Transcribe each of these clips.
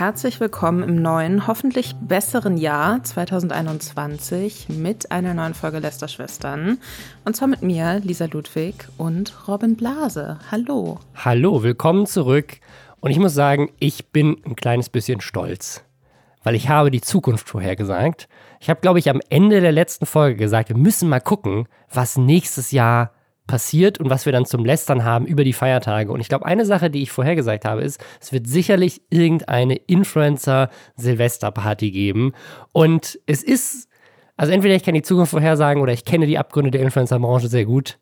herzlich willkommen im neuen, hoffentlich besseren Jahr 2021 mit einer neuen Folge Lästerschwestern. Und zwar mit mir, Lisa Ludwig und Robin Blase. Hallo. Hallo, willkommen zurück. Und ich muss sagen, ich bin ein kleines bisschen stolz, weil ich habe die Zukunft vorhergesagt. Ich habe, glaube ich, am Ende der letzten Folge gesagt, wir müssen mal gucken, was nächstes Jahr passiert und was wir dann zum Lästern haben über die Feiertage. Und ich glaube, eine Sache, die ich vorhergesagt habe, ist, es wird sicherlich irgendeine Influencer-Silvesterparty geben. Und es ist, also entweder ich kann die Zukunft vorhersagen oder ich kenne die Abgründe der Influencer-Branche sehr gut.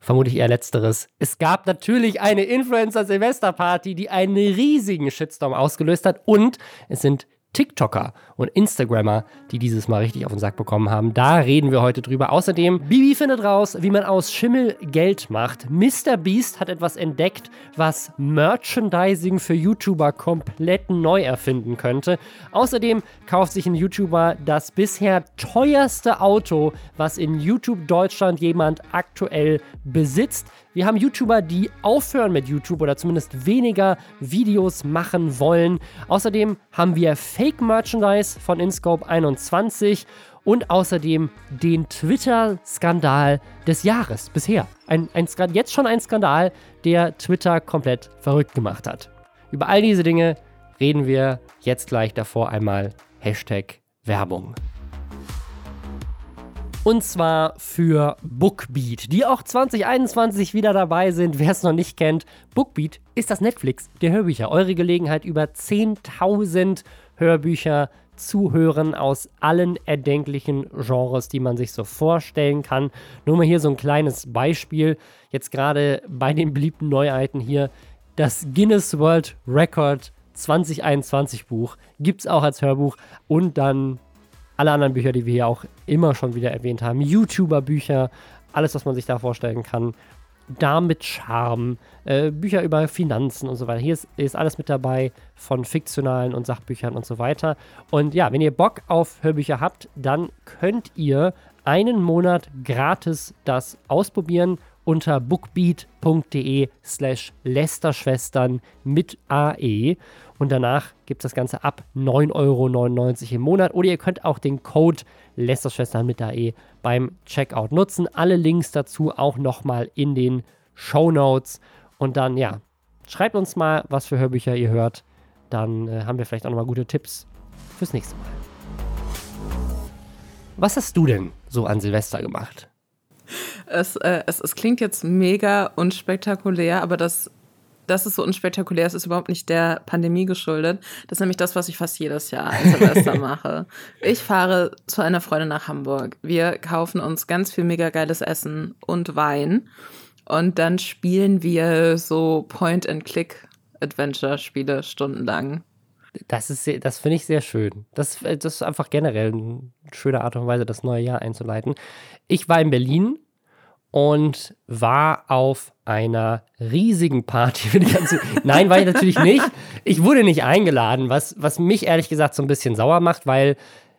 Vermutlich eher letzteres. Es gab natürlich eine Influencer-Silvesterparty, die einen riesigen Shitstorm ausgelöst hat und es sind TikToker und Instagrammer, die dieses Mal richtig auf den Sack bekommen haben. Da reden wir heute drüber. Außerdem, Bibi findet raus, wie man aus Schimmel Geld macht. Mr. Beast hat etwas entdeckt, was Merchandising für YouTuber komplett neu erfinden könnte. Außerdem kauft sich ein YouTuber das bisher teuerste Auto, was in YouTube Deutschland jemand aktuell besitzt. Wir haben YouTuber, die aufhören mit YouTube oder zumindest weniger Videos machen wollen. Außerdem haben wir Fake-Merchandise von InScope 21 und außerdem den Twitter-Skandal des Jahres bisher. Ein, ein, jetzt schon ein Skandal, der Twitter komplett verrückt gemacht hat. Über all diese Dinge reden wir jetzt gleich davor einmal Hashtag Werbung. Und zwar für Bookbeat, die auch 2021 wieder dabei sind. Wer es noch nicht kennt, Bookbeat ist das Netflix der Hörbücher. Eure Gelegenheit, über 10.000 Hörbücher zu hören aus allen erdenklichen Genres, die man sich so vorstellen kann. Nur mal hier so ein kleines Beispiel. Jetzt gerade bei den beliebten Neuheiten hier. Das Guinness World Record 2021 Buch gibt es auch als Hörbuch und dann alle anderen Bücher, die wir hier auch immer schon wieder erwähnt haben, YouTuber-Bücher, alles, was man sich da vorstellen kann. Damit Charme, äh, Bücher über Finanzen und so weiter. Hier ist, ist, alles mit dabei von fiktionalen und Sachbüchern und so weiter. Und ja, wenn ihr Bock auf Hörbücher habt, dann könnt ihr einen Monat gratis das ausprobieren unter bookbeat.de slash Lästerschwestern mit AE. Und danach gibt es das Ganze ab 9,99 Euro im Monat. Oder ihr könnt auch den Code Lästerschwestern mit AE beim Checkout nutzen. Alle Links dazu auch nochmal in den Show Notes. Und dann, ja, schreibt uns mal, was für Hörbücher ihr hört. Dann äh, haben wir vielleicht auch nochmal gute Tipps fürs nächste Mal. Was hast du denn so an Silvester gemacht? Es, äh, es, es klingt jetzt mega unspektakulär, aber das, das ist so unspektakulär. Es ist überhaupt nicht der Pandemie geschuldet. Das ist nämlich das, was ich fast jedes Jahr als Silvester mache. Ich fahre zu einer Freundin nach Hamburg. Wir kaufen uns ganz viel mega geiles Essen und Wein. Und dann spielen wir so Point-and-Click-Adventure-Spiele stundenlang. Das ist, das finde ich sehr schön. Das, das ist einfach generell eine schöne Art und Weise, das neue Jahr einzuleiten. Ich war in Berlin und war auf einer riesigen Party für die ganze. Nein, war ich natürlich nicht. Ich wurde nicht eingeladen, was, was mich ehrlich gesagt so ein bisschen sauer macht, weil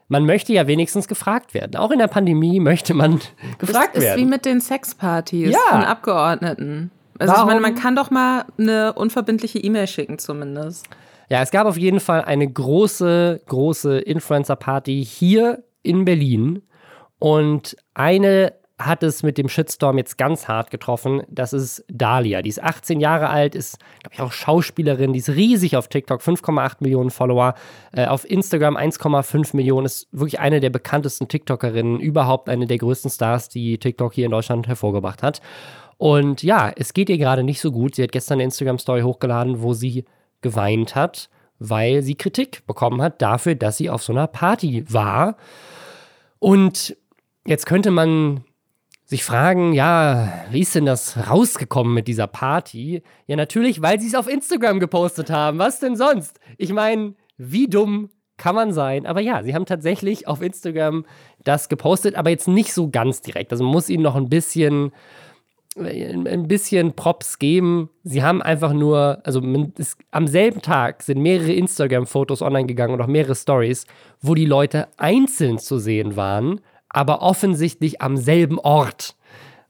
man möchte ja wenigstens gefragt werden. Auch in der Pandemie möchte man gefragt das werden. ist wie mit den Sexpartys Ja. von Abgeordneten. Also Warum? ich meine, man kann doch mal eine unverbindliche E-Mail schicken zumindest. Ja, es gab auf jeden Fall eine große, große Influencer-Party hier in Berlin. Und eine hat es mit dem Shitstorm jetzt ganz hart getroffen. Das ist Dahlia. Die ist 18 Jahre alt, ist, glaube ich, auch Schauspielerin. Die ist riesig auf TikTok, 5,8 Millionen Follower. Äh, auf Instagram 1,5 Millionen. Ist wirklich eine der bekanntesten TikTokerinnen, überhaupt eine der größten Stars, die TikTok hier in Deutschland hervorgebracht hat. Und ja, es geht ihr gerade nicht so gut. Sie hat gestern eine Instagram-Story hochgeladen, wo sie geweint hat, weil sie Kritik bekommen hat dafür, dass sie auf so einer Party war. Und jetzt könnte man sich fragen, ja, wie ist denn das rausgekommen mit dieser Party? Ja, natürlich, weil sie es auf Instagram gepostet haben. Was denn sonst? Ich meine, wie dumm kann man sein? Aber ja, sie haben tatsächlich auf Instagram das gepostet, aber jetzt nicht so ganz direkt. Also man muss ihnen noch ein bisschen ein bisschen Props geben. Sie haben einfach nur, also ist, am selben Tag sind mehrere Instagram-Fotos online gegangen und auch mehrere Stories, wo die Leute einzeln zu sehen waren, aber offensichtlich am selben Ort.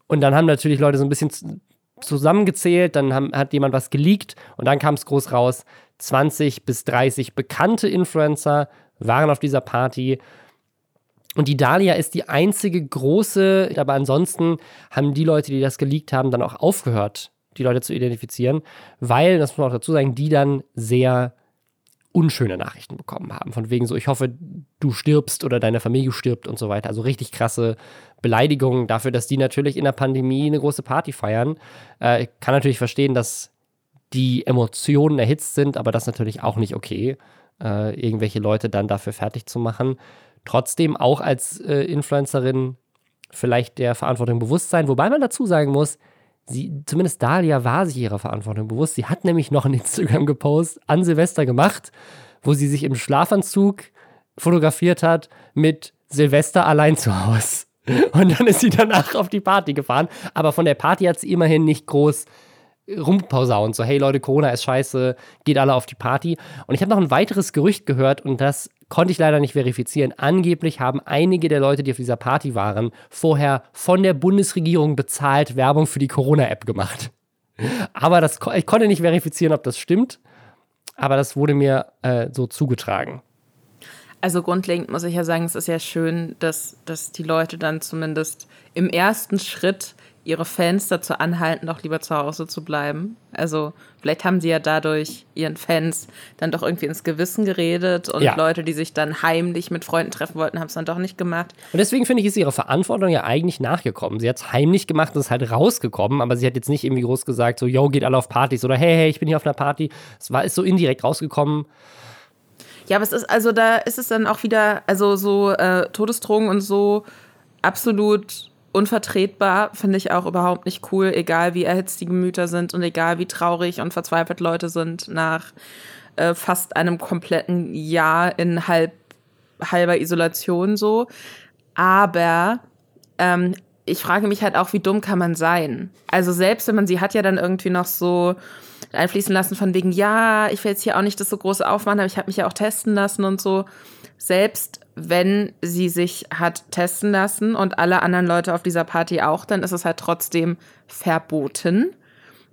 Und dann haben natürlich Leute so ein bisschen zusammengezählt, dann haben, hat jemand was geleakt und dann kam es groß raus, 20 bis 30 bekannte Influencer waren auf dieser Party. Und die Dahlia ist die einzige große, aber ansonsten haben die Leute, die das geleakt haben, dann auch aufgehört, die Leute zu identifizieren, weil, das muss man auch dazu sagen, die dann sehr unschöne Nachrichten bekommen haben. Von wegen so, ich hoffe, du stirbst oder deine Familie stirbt und so weiter. Also richtig krasse Beleidigungen dafür, dass die natürlich in der Pandemie eine große Party feiern. Äh, ich kann natürlich verstehen, dass die Emotionen erhitzt sind, aber das ist natürlich auch nicht okay, äh, irgendwelche Leute dann dafür fertig zu machen. Trotzdem auch als äh, Influencerin vielleicht der Verantwortung bewusst sein, wobei man dazu sagen muss, sie, zumindest Dalia war sich ihrer Verantwortung bewusst. Sie hat nämlich noch einen Instagram-Gepost an Silvester gemacht, wo sie sich im Schlafanzug fotografiert hat mit Silvester allein zu Hause. Und dann ist sie danach auf die Party gefahren. Aber von der Party hat sie immerhin nicht groß rumpausaunt. So, hey Leute, Corona ist scheiße, geht alle auf die Party. Und ich habe noch ein weiteres Gerücht gehört und das konnte ich leider nicht verifizieren. Angeblich haben einige der Leute, die auf dieser Party waren, vorher von der Bundesregierung bezahlt Werbung für die Corona-App gemacht. Aber das, ich konnte nicht verifizieren, ob das stimmt. Aber das wurde mir äh, so zugetragen. Also grundlegend muss ich ja sagen, es ist ja schön, dass, dass die Leute dann zumindest im ersten Schritt ihre Fans dazu anhalten, doch lieber zu Hause zu bleiben. Also vielleicht haben sie ja dadurch ihren Fans dann doch irgendwie ins Gewissen geredet und ja. Leute, die sich dann heimlich mit Freunden treffen wollten, haben es dann doch nicht gemacht. Und deswegen finde ich, ist ihre Verantwortung ja eigentlich nachgekommen. Sie hat es heimlich gemacht und ist halt rausgekommen, aber sie hat jetzt nicht irgendwie groß gesagt, so, yo, geht alle auf Partys oder hey, hey, ich bin hier auf einer Party. Es war, ist so indirekt rausgekommen. Ja, aber es ist, also da ist es dann auch wieder, also so äh, Todesdrohungen und so absolut unvertretbar, finde ich auch überhaupt nicht cool, egal wie erhitzt die Gemüter sind und egal wie traurig und verzweifelt Leute sind nach äh, fast einem kompletten Jahr in halb, halber Isolation so. Aber ähm, ich frage mich halt auch, wie dumm kann man sein? Also selbst wenn man sie hat ja dann irgendwie noch so einfließen lassen von wegen, ja, ich will jetzt hier auch nicht das so große aufmachen, aber ich habe mich ja auch testen lassen und so. Selbst wenn sie sich hat testen lassen und alle anderen Leute auf dieser Party auch, dann ist es halt trotzdem verboten.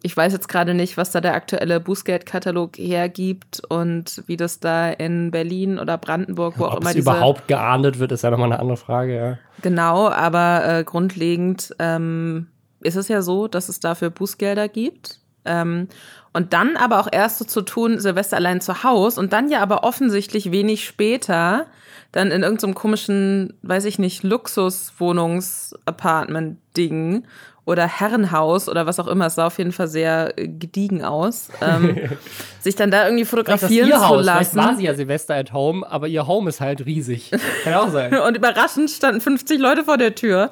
Ich weiß jetzt gerade nicht, was da der aktuelle Bußgeldkatalog hergibt und wie das da in Berlin oder Brandenburg, wo Ob auch immer es überhaupt geahndet wird, ist ja nochmal eine andere Frage, ja. Genau, aber äh, grundlegend ähm, ist es ja so, dass es dafür Bußgelder gibt. Ähm, und dann aber auch erst so zu tun, Silvester allein zu Hause und dann ja aber offensichtlich wenig später dann in irgendeinem so komischen, weiß ich nicht, Luxus-Wohnungs-Apartment-Ding oder Herrenhaus oder was auch immer, es sah auf jeden Fall sehr äh, gediegen aus, ähm, sich dann da irgendwie fotografieren zu Haus. lassen. Vielleicht war sie ja Silvester at Home, aber ihr Home ist halt riesig. Kann auch sein. Und überraschend standen 50 Leute vor der Tür.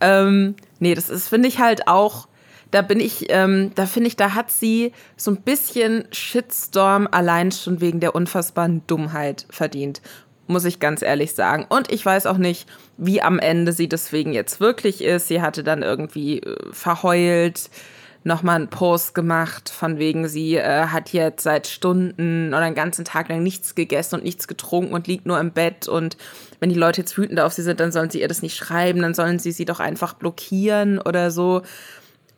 Ähm, nee, das ist, finde ich halt auch da bin ich, ähm, da finde ich, da hat sie so ein bisschen Shitstorm allein schon wegen der unfassbaren Dummheit verdient. Muss ich ganz ehrlich sagen. Und ich weiß auch nicht, wie am Ende sie deswegen jetzt wirklich ist. Sie hatte dann irgendwie äh, verheult, nochmal einen Post gemacht, von wegen, sie äh, hat jetzt seit Stunden oder einen ganzen Tag lang nichts gegessen und nichts getrunken und liegt nur im Bett. Und wenn die Leute jetzt wütend auf sie sind, dann sollen sie ihr das nicht schreiben, dann sollen sie sie doch einfach blockieren oder so.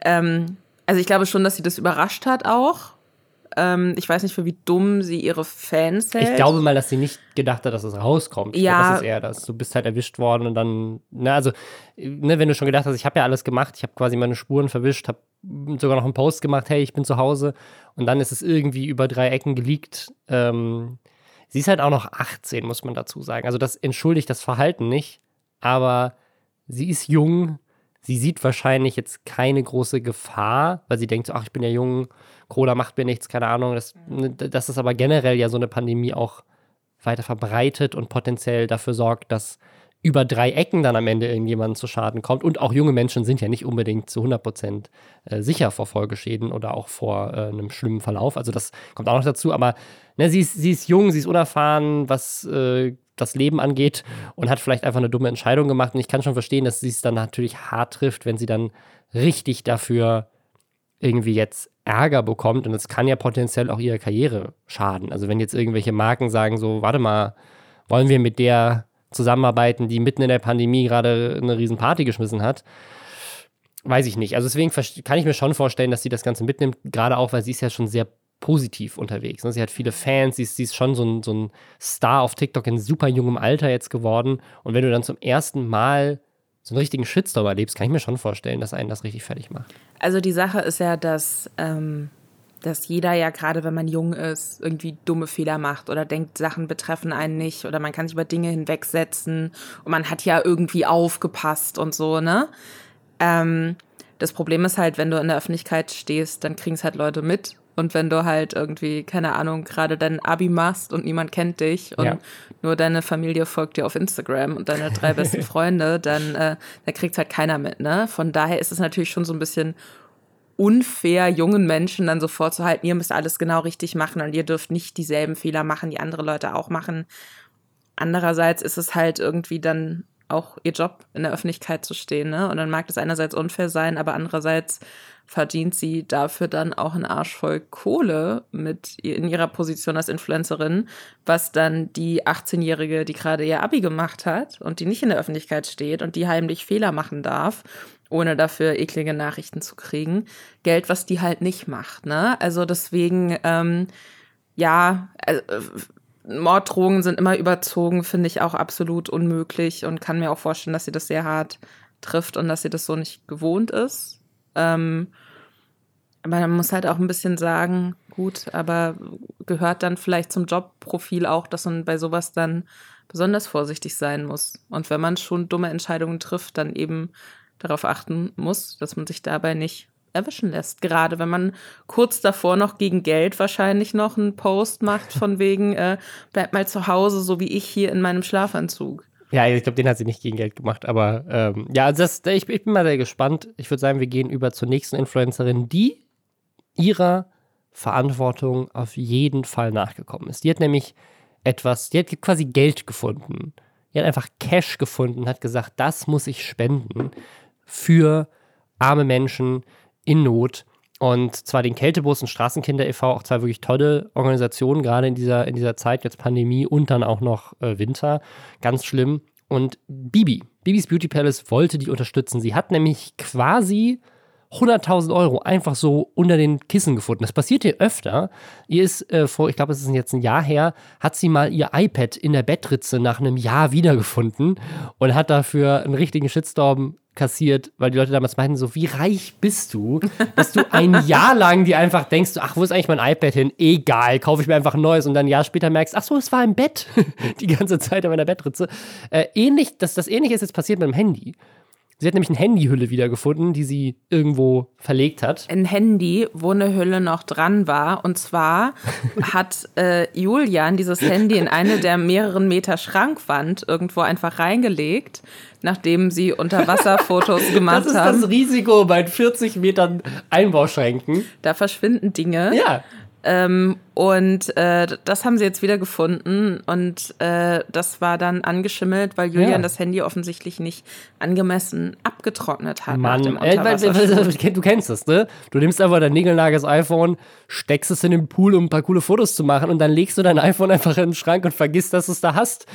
Ähm, also ich glaube schon, dass sie das überrascht hat auch. Ähm, ich weiß nicht, für wie dumm sie ihre Fans hält. Ich glaube mal, dass sie nicht gedacht hat, dass es rauskommt. Ja. das ist eher das. Du bist halt erwischt worden und dann, na, also, ne, wenn du schon gedacht hast, ich habe ja alles gemacht, ich habe quasi meine Spuren verwischt, habe sogar noch einen Post gemacht, hey, ich bin zu Hause. Und dann ist es irgendwie über drei Ecken geleakt. Ähm, sie ist halt auch noch 18, muss man dazu sagen. Also das entschuldigt das Verhalten nicht, aber sie ist jung Sie sieht wahrscheinlich jetzt keine große Gefahr, weil sie denkt so, ach, ich bin ja jung, Corona macht mir nichts, keine Ahnung. Das, ne, das ist aber generell ja so eine Pandemie auch weiter verbreitet und potenziell dafür sorgt, dass über drei Ecken dann am Ende irgendjemand zu Schaden kommt. Und auch junge Menschen sind ja nicht unbedingt zu 100 Prozent äh, sicher vor Folgeschäden oder auch vor äh, einem schlimmen Verlauf. Also das kommt auch noch dazu. Aber ne, sie, ist, sie ist jung, sie ist unerfahren, was äh, das Leben angeht und hat vielleicht einfach eine dumme Entscheidung gemacht. Und ich kann schon verstehen, dass sie es dann natürlich hart trifft, wenn sie dann richtig dafür irgendwie jetzt Ärger bekommt. Und es kann ja potenziell auch ihre Karriere schaden. Also wenn jetzt irgendwelche Marken sagen, so, warte mal, wollen wir mit der zusammenarbeiten, die mitten in der Pandemie gerade eine riesen Party geschmissen hat. Weiß ich nicht. Also deswegen kann ich mir schon vorstellen, dass sie das Ganze mitnimmt, gerade auch, weil sie ist ja schon sehr positiv unterwegs. Ne? Sie hat viele Fans, sie ist, sie ist schon so ein, so ein Star auf TikTok in super jungem Alter jetzt geworden. Und wenn du dann zum ersten Mal so einen richtigen Shitstorm erlebst, kann ich mir schon vorstellen, dass einen das richtig fertig macht. Also die Sache ist ja, dass, ähm, dass jeder ja gerade, wenn man jung ist, irgendwie dumme Fehler macht oder denkt, Sachen betreffen einen nicht oder man kann sich über Dinge hinwegsetzen und man hat ja irgendwie aufgepasst und so, ne? Ähm, das Problem ist halt, wenn du in der Öffentlichkeit stehst, dann kriegen es halt Leute mit und wenn du halt irgendwie, keine Ahnung, gerade dein Abi machst und niemand kennt dich und ja. nur deine Familie folgt dir auf Instagram und deine drei besten Freunde, dann, äh, dann kriegt halt keiner mit, ne? Von daher ist es natürlich schon so ein bisschen unfair, jungen Menschen dann so vorzuhalten, ihr müsst alles genau richtig machen und ihr dürft nicht dieselben Fehler machen, die andere Leute auch machen. Andererseits ist es halt irgendwie dann auch ihr Job in der Öffentlichkeit zu stehen, ne? Und dann mag das einerseits unfair sein, aber andererseits verdient sie dafür dann auch einen Arsch voll Kohle mit in ihrer Position als Influencerin, was dann die 18-Jährige, die gerade ihr Abi gemacht hat und die nicht in der Öffentlichkeit steht und die heimlich Fehler machen darf, ohne dafür eklige Nachrichten zu kriegen, Geld, was die halt nicht macht. Ne? Also deswegen, ähm, ja, also, Morddrohungen sind immer überzogen, finde ich auch absolut unmöglich und kann mir auch vorstellen, dass sie das sehr hart trifft und dass sie das so nicht gewohnt ist. Ähm, aber man muss halt auch ein bisschen sagen, gut, aber gehört dann vielleicht zum Jobprofil auch, dass man bei sowas dann besonders vorsichtig sein muss. Und wenn man schon dumme Entscheidungen trifft, dann eben darauf achten muss, dass man sich dabei nicht erwischen lässt. Gerade wenn man kurz davor noch gegen Geld wahrscheinlich noch einen Post macht, von wegen, äh, bleib mal zu Hause, so wie ich hier in meinem Schlafanzug. Ja, ich glaube, den hat sie nicht gegen Geld gemacht, aber ähm, ja, also das, ich, ich, bin mal sehr gespannt. Ich würde sagen, wir gehen über zur nächsten Influencerin, die ihrer Verantwortung auf jeden Fall nachgekommen ist. Die hat nämlich etwas, die hat quasi Geld gefunden. Die hat einfach Cash gefunden, hat gesagt, das muss ich spenden für arme Menschen in Not. Und zwar den Kältebus und Straßenkinder e.V., auch zwei wirklich tolle Organisationen, gerade in dieser, in dieser Zeit, jetzt Pandemie und dann auch noch äh, Winter. Ganz schlimm. Und Bibi, Bibis Beauty Palace wollte die unterstützen. Sie hat nämlich quasi 100.000 Euro einfach so unter den Kissen gefunden. Das passiert ihr öfter. Ihr ist äh, vor, ich glaube, es ist jetzt ein Jahr her, hat sie mal ihr iPad in der Bettritze nach einem Jahr wiedergefunden und hat dafür einen richtigen Shitstorm kassiert, weil die Leute damals meinten so, wie reich bist du, dass du ein Jahr lang dir einfach denkst, ach, wo ist eigentlich mein iPad hin? Egal, kaufe ich mir einfach ein neues und dann ein Jahr später merkst, ach so, es war im Bett die ganze Zeit in meiner Bettritze. Äh, ähnlich, das, das Ähnliche ist jetzt passiert mit dem Handy. Sie hat nämlich eine Handyhülle wiedergefunden, die sie irgendwo verlegt hat. Ein Handy, wo eine Hülle noch dran war. Und zwar hat äh, Julian dieses Handy in eine der mehreren Meter Schrankwand irgendwo einfach reingelegt, nachdem sie Unterwasserfotos gemacht haben. Das ist das Risiko bei 40 Metern Einbauschränken. Da verschwinden Dinge. Ja. Ähm, und äh, das haben sie jetzt wieder gefunden und äh, das war dann angeschimmelt, weil Julian ja. das Handy offensichtlich nicht angemessen abgetrocknet hat. Mann, weil, du kennst das, ne? Du nimmst einfach dein niegelnages iPhone, steckst es in den Pool, um ein paar coole Fotos zu machen und dann legst du dein iPhone einfach in den Schrank und vergisst, dass du es da hast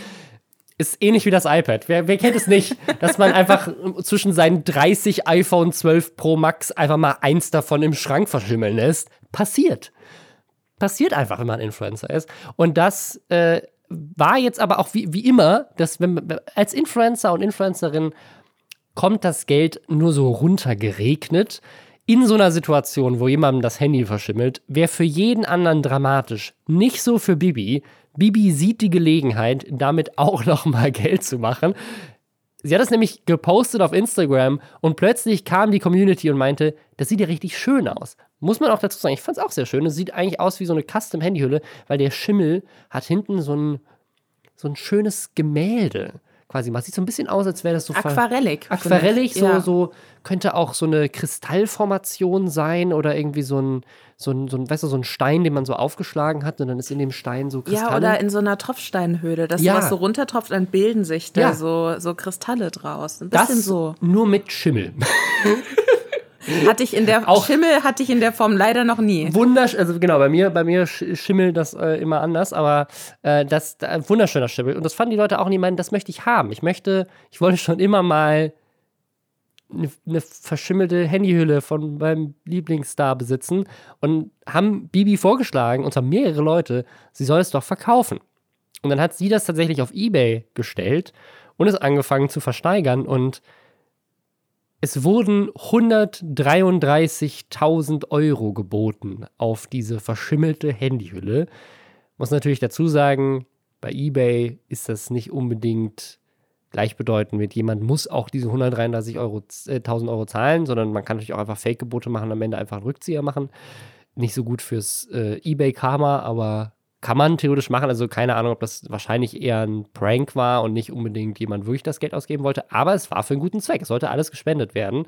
ist ähnlich wie das iPad. Wer, wer kennt es nicht, dass man einfach zwischen seinen 30 iPhone 12 Pro Max einfach mal eins davon im Schrank verschimmeln lässt? Passiert passiert einfach, wenn man Influencer ist. Und das äh, war jetzt aber auch wie, wie immer, dass wenn, als Influencer und Influencerin kommt das Geld nur so runtergeregnet. In so einer Situation, wo jemandem das Handy verschimmelt, wäre für jeden anderen dramatisch. Nicht so für Bibi. Bibi sieht die Gelegenheit, damit auch noch mal Geld zu machen. Sie hat es nämlich gepostet auf Instagram und plötzlich kam die Community und meinte, das sieht ja richtig schön aus. Muss man auch dazu sagen, ich fand es auch sehr schön. Es sieht eigentlich aus wie so eine Custom-Handyhülle, weil der Schimmel hat hinten so ein, so ein schönes Gemälde quasi macht. Sieht so ein bisschen aus, als wäre das so aquarellig. Aquarellig, so, ja. so könnte auch so eine Kristallformation sein oder irgendwie so ein, so ein, so ein, weißt du, so ein Stein, den man so aufgeschlagen hat und dann ist in dem Stein so Kristalle. Ja, oder in so einer Tropfsteinhöhle, dass ja. was so runtertropft, dann bilden sich da ja. so, so Kristalle draus. Ein bisschen das so. Nur mit Schimmel. Hatte ich in der auch Schimmel hatte ich in der Form leider noch nie. Wunderschön, also genau, bei mir, bei mir schimmelt das äh, immer anders, aber äh, das äh, wunderschöner Schimmel. Und das fanden die Leute auch nie meinen, das möchte ich haben. Ich möchte, ich wollte schon immer mal eine, eine verschimmelte Handyhülle von meinem Lieblingsstar besitzen und haben Bibi vorgeschlagen, und zwar mehrere Leute, sie soll es doch verkaufen. Und dann hat sie das tatsächlich auf Ebay gestellt und es angefangen zu versteigern und es wurden 133.000 Euro geboten auf diese verschimmelte Handyhülle. Muss natürlich dazu sagen, bei eBay ist das nicht unbedingt gleichbedeutend mit jemand muss auch diese 133.000 Euro, äh, Euro zahlen, sondern man kann natürlich auch einfach Fake-Gebote machen, am Ende einfach einen Rückzieher machen. Nicht so gut fürs äh, eBay-Karma, aber kann man theoretisch machen. Also keine Ahnung, ob das wahrscheinlich eher ein Prank war und nicht unbedingt jemand wirklich das Geld ausgeben wollte. Aber es war für einen guten Zweck. Es sollte alles gespendet werden.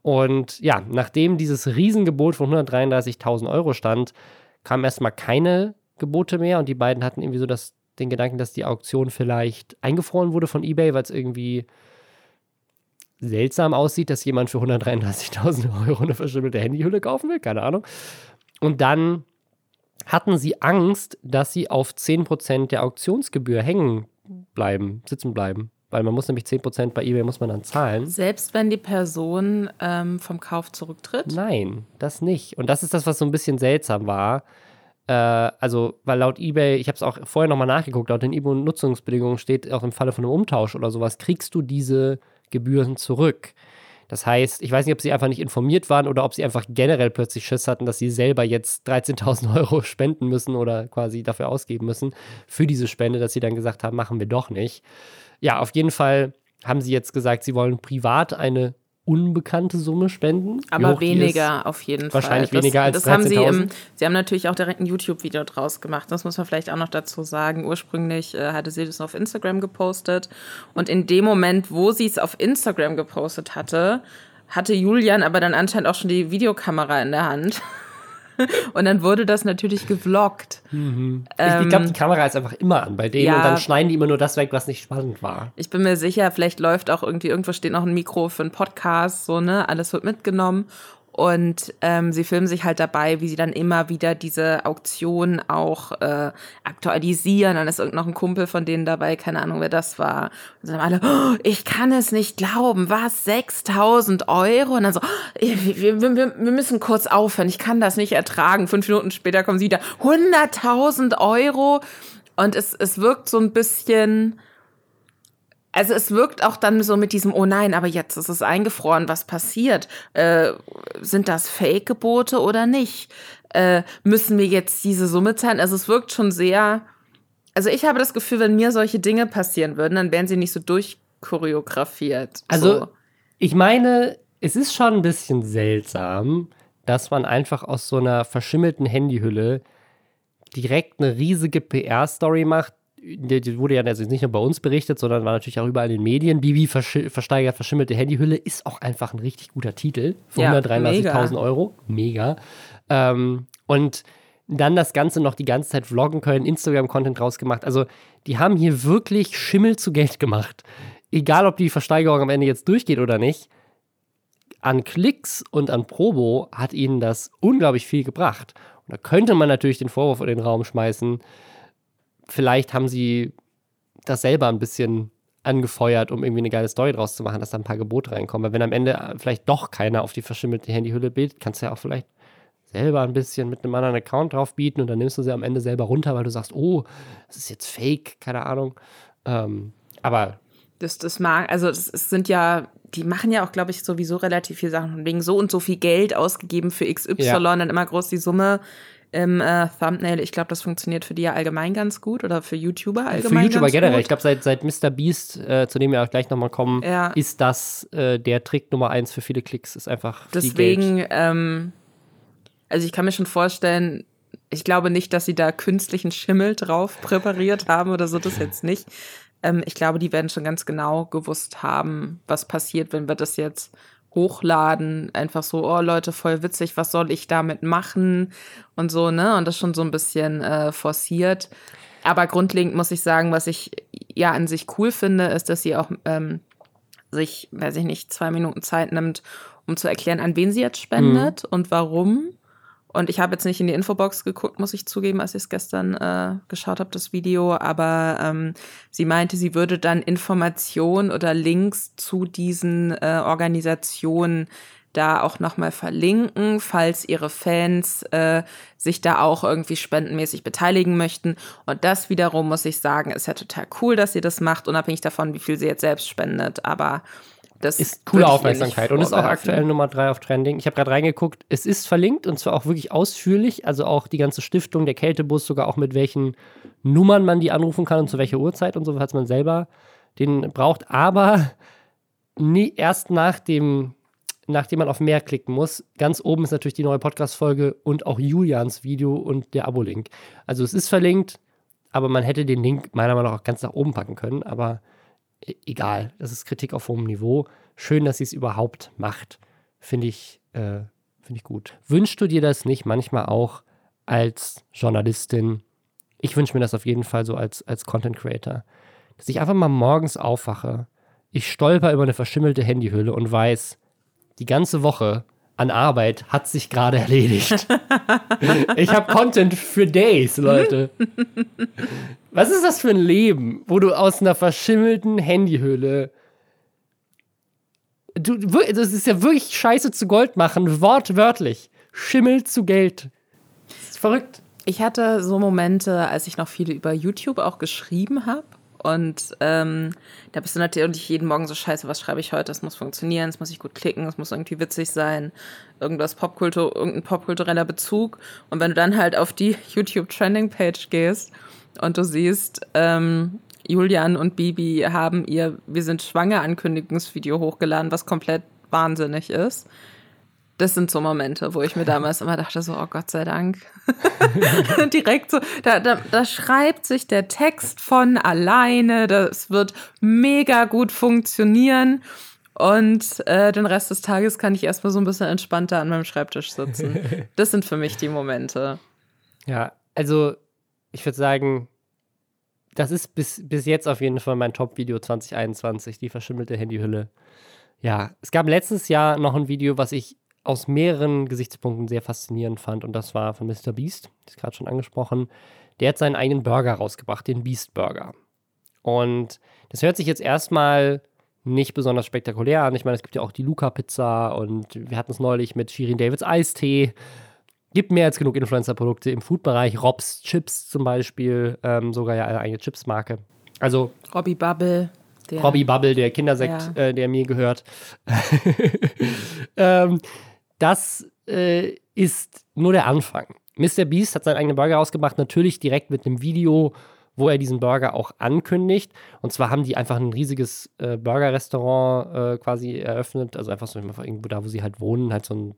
Und ja, nachdem dieses Riesengebot von 133.000 Euro stand, kamen erstmal keine Gebote mehr und die beiden hatten irgendwie so das, den Gedanken, dass die Auktion vielleicht eingefroren wurde von eBay, weil es irgendwie seltsam aussieht, dass jemand für 133.000 Euro eine verschimmelte Handyhülle kaufen will. Keine Ahnung. Und dann hatten sie Angst, dass sie auf 10% der Auktionsgebühr hängen bleiben, sitzen bleiben. Weil man muss nämlich 10% bei eBay muss man dann zahlen. Selbst wenn die Person ähm, vom Kauf zurücktritt? Nein, das nicht. Und das ist das, was so ein bisschen seltsam war. Äh, also, weil laut eBay, ich habe es auch vorher nochmal nachgeguckt, laut den eBay-Nutzungsbedingungen steht auch im Falle von einem Umtausch oder sowas, kriegst du diese Gebühren zurück. Das heißt, ich weiß nicht, ob sie einfach nicht informiert waren oder ob sie einfach generell plötzlich Schiss hatten, dass sie selber jetzt 13.000 Euro spenden müssen oder quasi dafür ausgeben müssen für diese Spende, dass sie dann gesagt haben, machen wir doch nicht. Ja, auf jeden Fall haben sie jetzt gesagt, sie wollen privat eine unbekannte Summe spenden. Aber weniger auf jeden Fall. Wahrscheinlich weniger als das haben sie im, Sie haben natürlich auch direkt ein YouTube-Video draus gemacht. Das muss man vielleicht auch noch dazu sagen. Ursprünglich äh, hatte sie das auf Instagram gepostet. Und in dem Moment, wo sie es auf Instagram gepostet hatte, hatte Julian aber dann anscheinend auch schon die Videokamera in der Hand. Und dann wurde das natürlich gevloggt. Mhm. Ähm, ich glaube, die Kamera ist einfach immer an bei denen ja, und dann schneiden die immer nur das weg, was nicht spannend war. Ich bin mir sicher, vielleicht läuft auch irgendwie, irgendwo steht noch ein Mikro für einen Podcast, so, ne? Alles wird mitgenommen. Und ähm, sie filmen sich halt dabei, wie sie dann immer wieder diese Auktion auch äh, aktualisieren. Dann ist noch ein Kumpel von denen dabei, keine Ahnung, wer das war. Und dann alle, oh, ich kann es nicht glauben, was, 6000 Euro? Und dann so, oh, wir, wir, wir, wir müssen kurz aufhören, ich kann das nicht ertragen. Fünf Minuten später kommen sie wieder, 100.000 Euro. Und es, es wirkt so ein bisschen also es wirkt auch dann so mit diesem, oh nein, aber jetzt ist es eingefroren, was passiert? Äh, sind das Fake-Gebote oder nicht? Äh, müssen wir jetzt diese Summe zahlen? Also es wirkt schon sehr, also ich habe das Gefühl, wenn mir solche Dinge passieren würden, dann wären sie nicht so durchchoreografiert. Also so. ich meine, es ist schon ein bisschen seltsam, dass man einfach aus so einer verschimmelten Handyhülle direkt eine riesige PR-Story macht, die wurde ja also nicht nur bei uns berichtet, sondern war natürlich auch überall in den Medien. Bibi versteigert verschimmelte Handyhülle ist auch einfach ein richtig guter Titel. Für ja, 133.000 Euro. Mega. Ähm, und dann das Ganze noch die ganze Zeit vloggen können, Instagram-Content rausgemacht. Also, die haben hier wirklich Schimmel zu Geld gemacht. Egal, ob die Versteigerung am Ende jetzt durchgeht oder nicht. An Klicks und an Probo hat ihnen das unglaublich viel gebracht. Und da könnte man natürlich den Vorwurf in den Raum schmeißen, vielleicht haben sie das selber ein bisschen angefeuert, um irgendwie eine geile Story draus zu machen, dass da ein paar Gebote reinkommen. Weil wenn am Ende vielleicht doch keiner auf die verschimmelte Handyhülle bildet, kannst du ja auch vielleicht selber ein bisschen mit einem anderen Account drauf bieten und dann nimmst du sie am Ende selber runter, weil du sagst, oh, das ist jetzt fake, keine Ahnung. Ähm, aber das, das mag, also es sind ja, die machen ja auch, glaube ich, sowieso relativ viele Sachen, wegen so und so viel Geld ausgegeben für XY, ja. dann immer groß die Summe im äh, Thumbnail. Ich glaube, das funktioniert für die ja allgemein ganz gut oder für YouTuber allgemein. Für YouTuber generell. Gut. Ich glaube, seit, seit Mr. Beast, äh, zu dem wir auch gleich nochmal kommen, ja. ist das äh, der Trick Nummer eins für viele Klicks. Ist einfach. Deswegen, ähm, also ich kann mir schon vorstellen, ich glaube nicht, dass sie da künstlichen Schimmel drauf präpariert haben oder so, das jetzt nicht. Ähm, ich glaube, die werden schon ganz genau gewusst haben, was passiert, wenn wir das jetzt hochladen, einfach so, oh Leute, voll witzig, was soll ich damit machen und so, ne? Und das schon so ein bisschen äh, forciert. Aber grundlegend muss ich sagen, was ich ja an sich cool finde, ist, dass sie auch ähm, sich, weiß ich nicht, zwei Minuten Zeit nimmt, um zu erklären, an wen sie jetzt spendet mhm. und warum. Und ich habe jetzt nicht in die Infobox geguckt, muss ich zugeben, als ich es gestern äh, geschaut habe, das Video. Aber ähm, sie meinte, sie würde dann Informationen oder Links zu diesen äh, Organisationen da auch nochmal verlinken, falls ihre Fans äh, sich da auch irgendwie spendenmäßig beteiligen möchten. Und das wiederum, muss ich sagen, ist ja total cool, dass sie das macht, unabhängig davon, wie viel sie jetzt selbst spendet. Aber das ist coole Aufmerksamkeit und ist auch aktuell Nummer drei auf Trending. Ich habe gerade reingeguckt, es ist verlinkt und zwar auch wirklich ausführlich, also auch die ganze Stiftung, der Kältebus, sogar auch mit welchen Nummern man die anrufen kann und zu welcher Uhrzeit und so, falls man selber den braucht. Aber nie, erst nach dem, nachdem man auf mehr klicken muss. Ganz oben ist natürlich die neue Podcast-Folge und auch Julians Video und der Abo-Link. Also es ist verlinkt, aber man hätte den Link meiner Meinung nach auch ganz nach oben packen können, aber egal, das ist Kritik auf hohem Niveau. Schön, dass sie es überhaupt macht. Finde ich, äh, find ich gut. Wünschst du dir das nicht manchmal auch als Journalistin? Ich wünsche mir das auf jeden Fall so als, als Content Creator. Dass ich einfach mal morgens aufwache, ich stolper über eine verschimmelte Handyhülle und weiß, die ganze Woche an Arbeit hat sich gerade erledigt. ich habe Content für Days, Leute. Was ist das für ein Leben, wo du aus einer verschimmelten Handyhülle Du, das ist ja wirklich scheiße zu Gold machen, wortwörtlich. Schimmel zu Geld. Das ist verrückt. Ich hatte so Momente, als ich noch viele über YouTube auch geschrieben habe und ähm, da bist du natürlich jeden Morgen so scheiße, was schreibe ich heute? Das muss funktionieren, es muss ich gut klicken, es muss irgendwie witzig sein, irgendwas Popkultur, irgendein popkultureller Bezug. Und wenn du dann halt auf die YouTube Trending Page gehst und du siehst, ähm, Julian und Bibi haben ihr Wir sind schwanger Ankündigungsvideo hochgeladen, was komplett wahnsinnig ist das sind so Momente, wo ich mir damals immer dachte, so, oh Gott sei Dank. Direkt so, da, da, da schreibt sich der Text von alleine, das wird mega gut funktionieren. Und äh, den Rest des Tages kann ich erstmal so ein bisschen entspannter an meinem Schreibtisch sitzen. Das sind für mich die Momente. Ja, also ich würde sagen, das ist bis, bis jetzt auf jeden Fall mein Top-Video 2021, die verschimmelte Handyhülle. Ja, es gab letztes Jahr noch ein Video, was ich aus mehreren Gesichtspunkten sehr faszinierend fand. Und das war von Mr. Beast, das ist gerade schon angesprochen. Der hat seinen eigenen Burger rausgebracht, den Beast Burger. Und das hört sich jetzt erstmal nicht besonders spektakulär an. Ich meine, es gibt ja auch die Luca-Pizza und wir hatten es neulich mit Shirin Davids Eistee. Gibt mehr als genug Influencer-Produkte im Food-Bereich. Robs Chips zum Beispiel, ähm, sogar ja eine eigene Chips-Marke. Also. Robbie Bubble. Der, Robbie Bubble, der Kindersekt, ja. äh, der mir gehört. ähm, das äh, ist nur der Anfang. Mr. Beast hat seinen eigenen Burger rausgebracht, natürlich direkt mit einem Video, wo er diesen Burger auch ankündigt. Und zwar haben die einfach ein riesiges äh, Burger-Restaurant äh, quasi eröffnet, also einfach so irgendwo da, wo sie halt wohnen, halt so ein,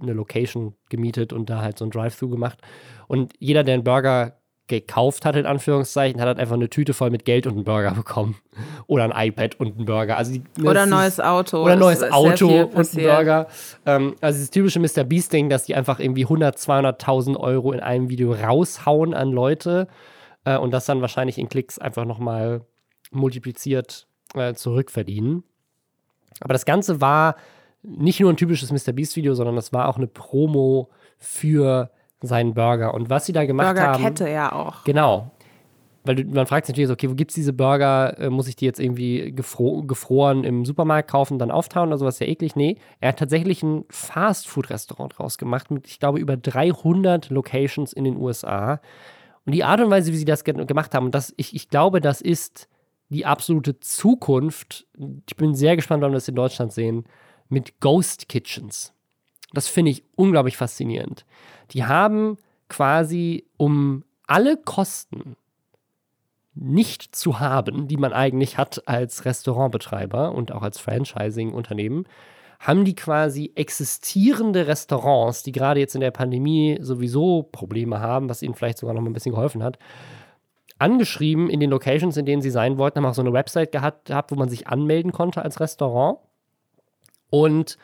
eine Location gemietet und da halt so ein Drive-Thru gemacht. Und jeder, der einen Burger gekauft hat, in Anführungszeichen, hat halt einfach eine Tüte voll mit Geld und einen Burger bekommen. Oder ein iPad und einen Burger. Also die, oder ein neues Auto. Oder ein neues Auto und einen Burger. Ähm, also das typische Mr. Beast-Ding, dass die einfach irgendwie 100, 200.000 Euro in einem Video raushauen an Leute äh, und das dann wahrscheinlich in Klicks einfach nochmal multipliziert äh, zurückverdienen. Aber das Ganze war nicht nur ein typisches Mr. Beast-Video, sondern das war auch eine Promo für seinen Burger. Und was sie da gemacht Burgerkette haben. Burgerkette ja auch. Genau. Weil man fragt sich natürlich so, okay, wo gibt es diese Burger? Äh, muss ich die jetzt irgendwie gefro gefroren im Supermarkt kaufen, dann auftauen oder sowas? Ist ja eklig. Nee, er hat tatsächlich ein Fast-Food-Restaurant draus gemacht mit, ich glaube, über 300 Locations in den USA. Und die Art und Weise, wie sie das ge gemacht haben, das, ich, ich glaube, das ist die absolute Zukunft. Ich bin sehr gespannt, wann wir das in Deutschland sehen, mit Ghost Kitchens. Das finde ich unglaublich faszinierend. Die haben quasi, um alle Kosten nicht zu haben, die man eigentlich hat als Restaurantbetreiber und auch als Franchising-Unternehmen, haben die quasi existierende Restaurants, die gerade jetzt in der Pandemie sowieso Probleme haben, was ihnen vielleicht sogar noch mal ein bisschen geholfen hat, angeschrieben in den Locations, in denen sie sein wollten, haben auch so eine Website gehabt, wo man sich anmelden konnte als Restaurant und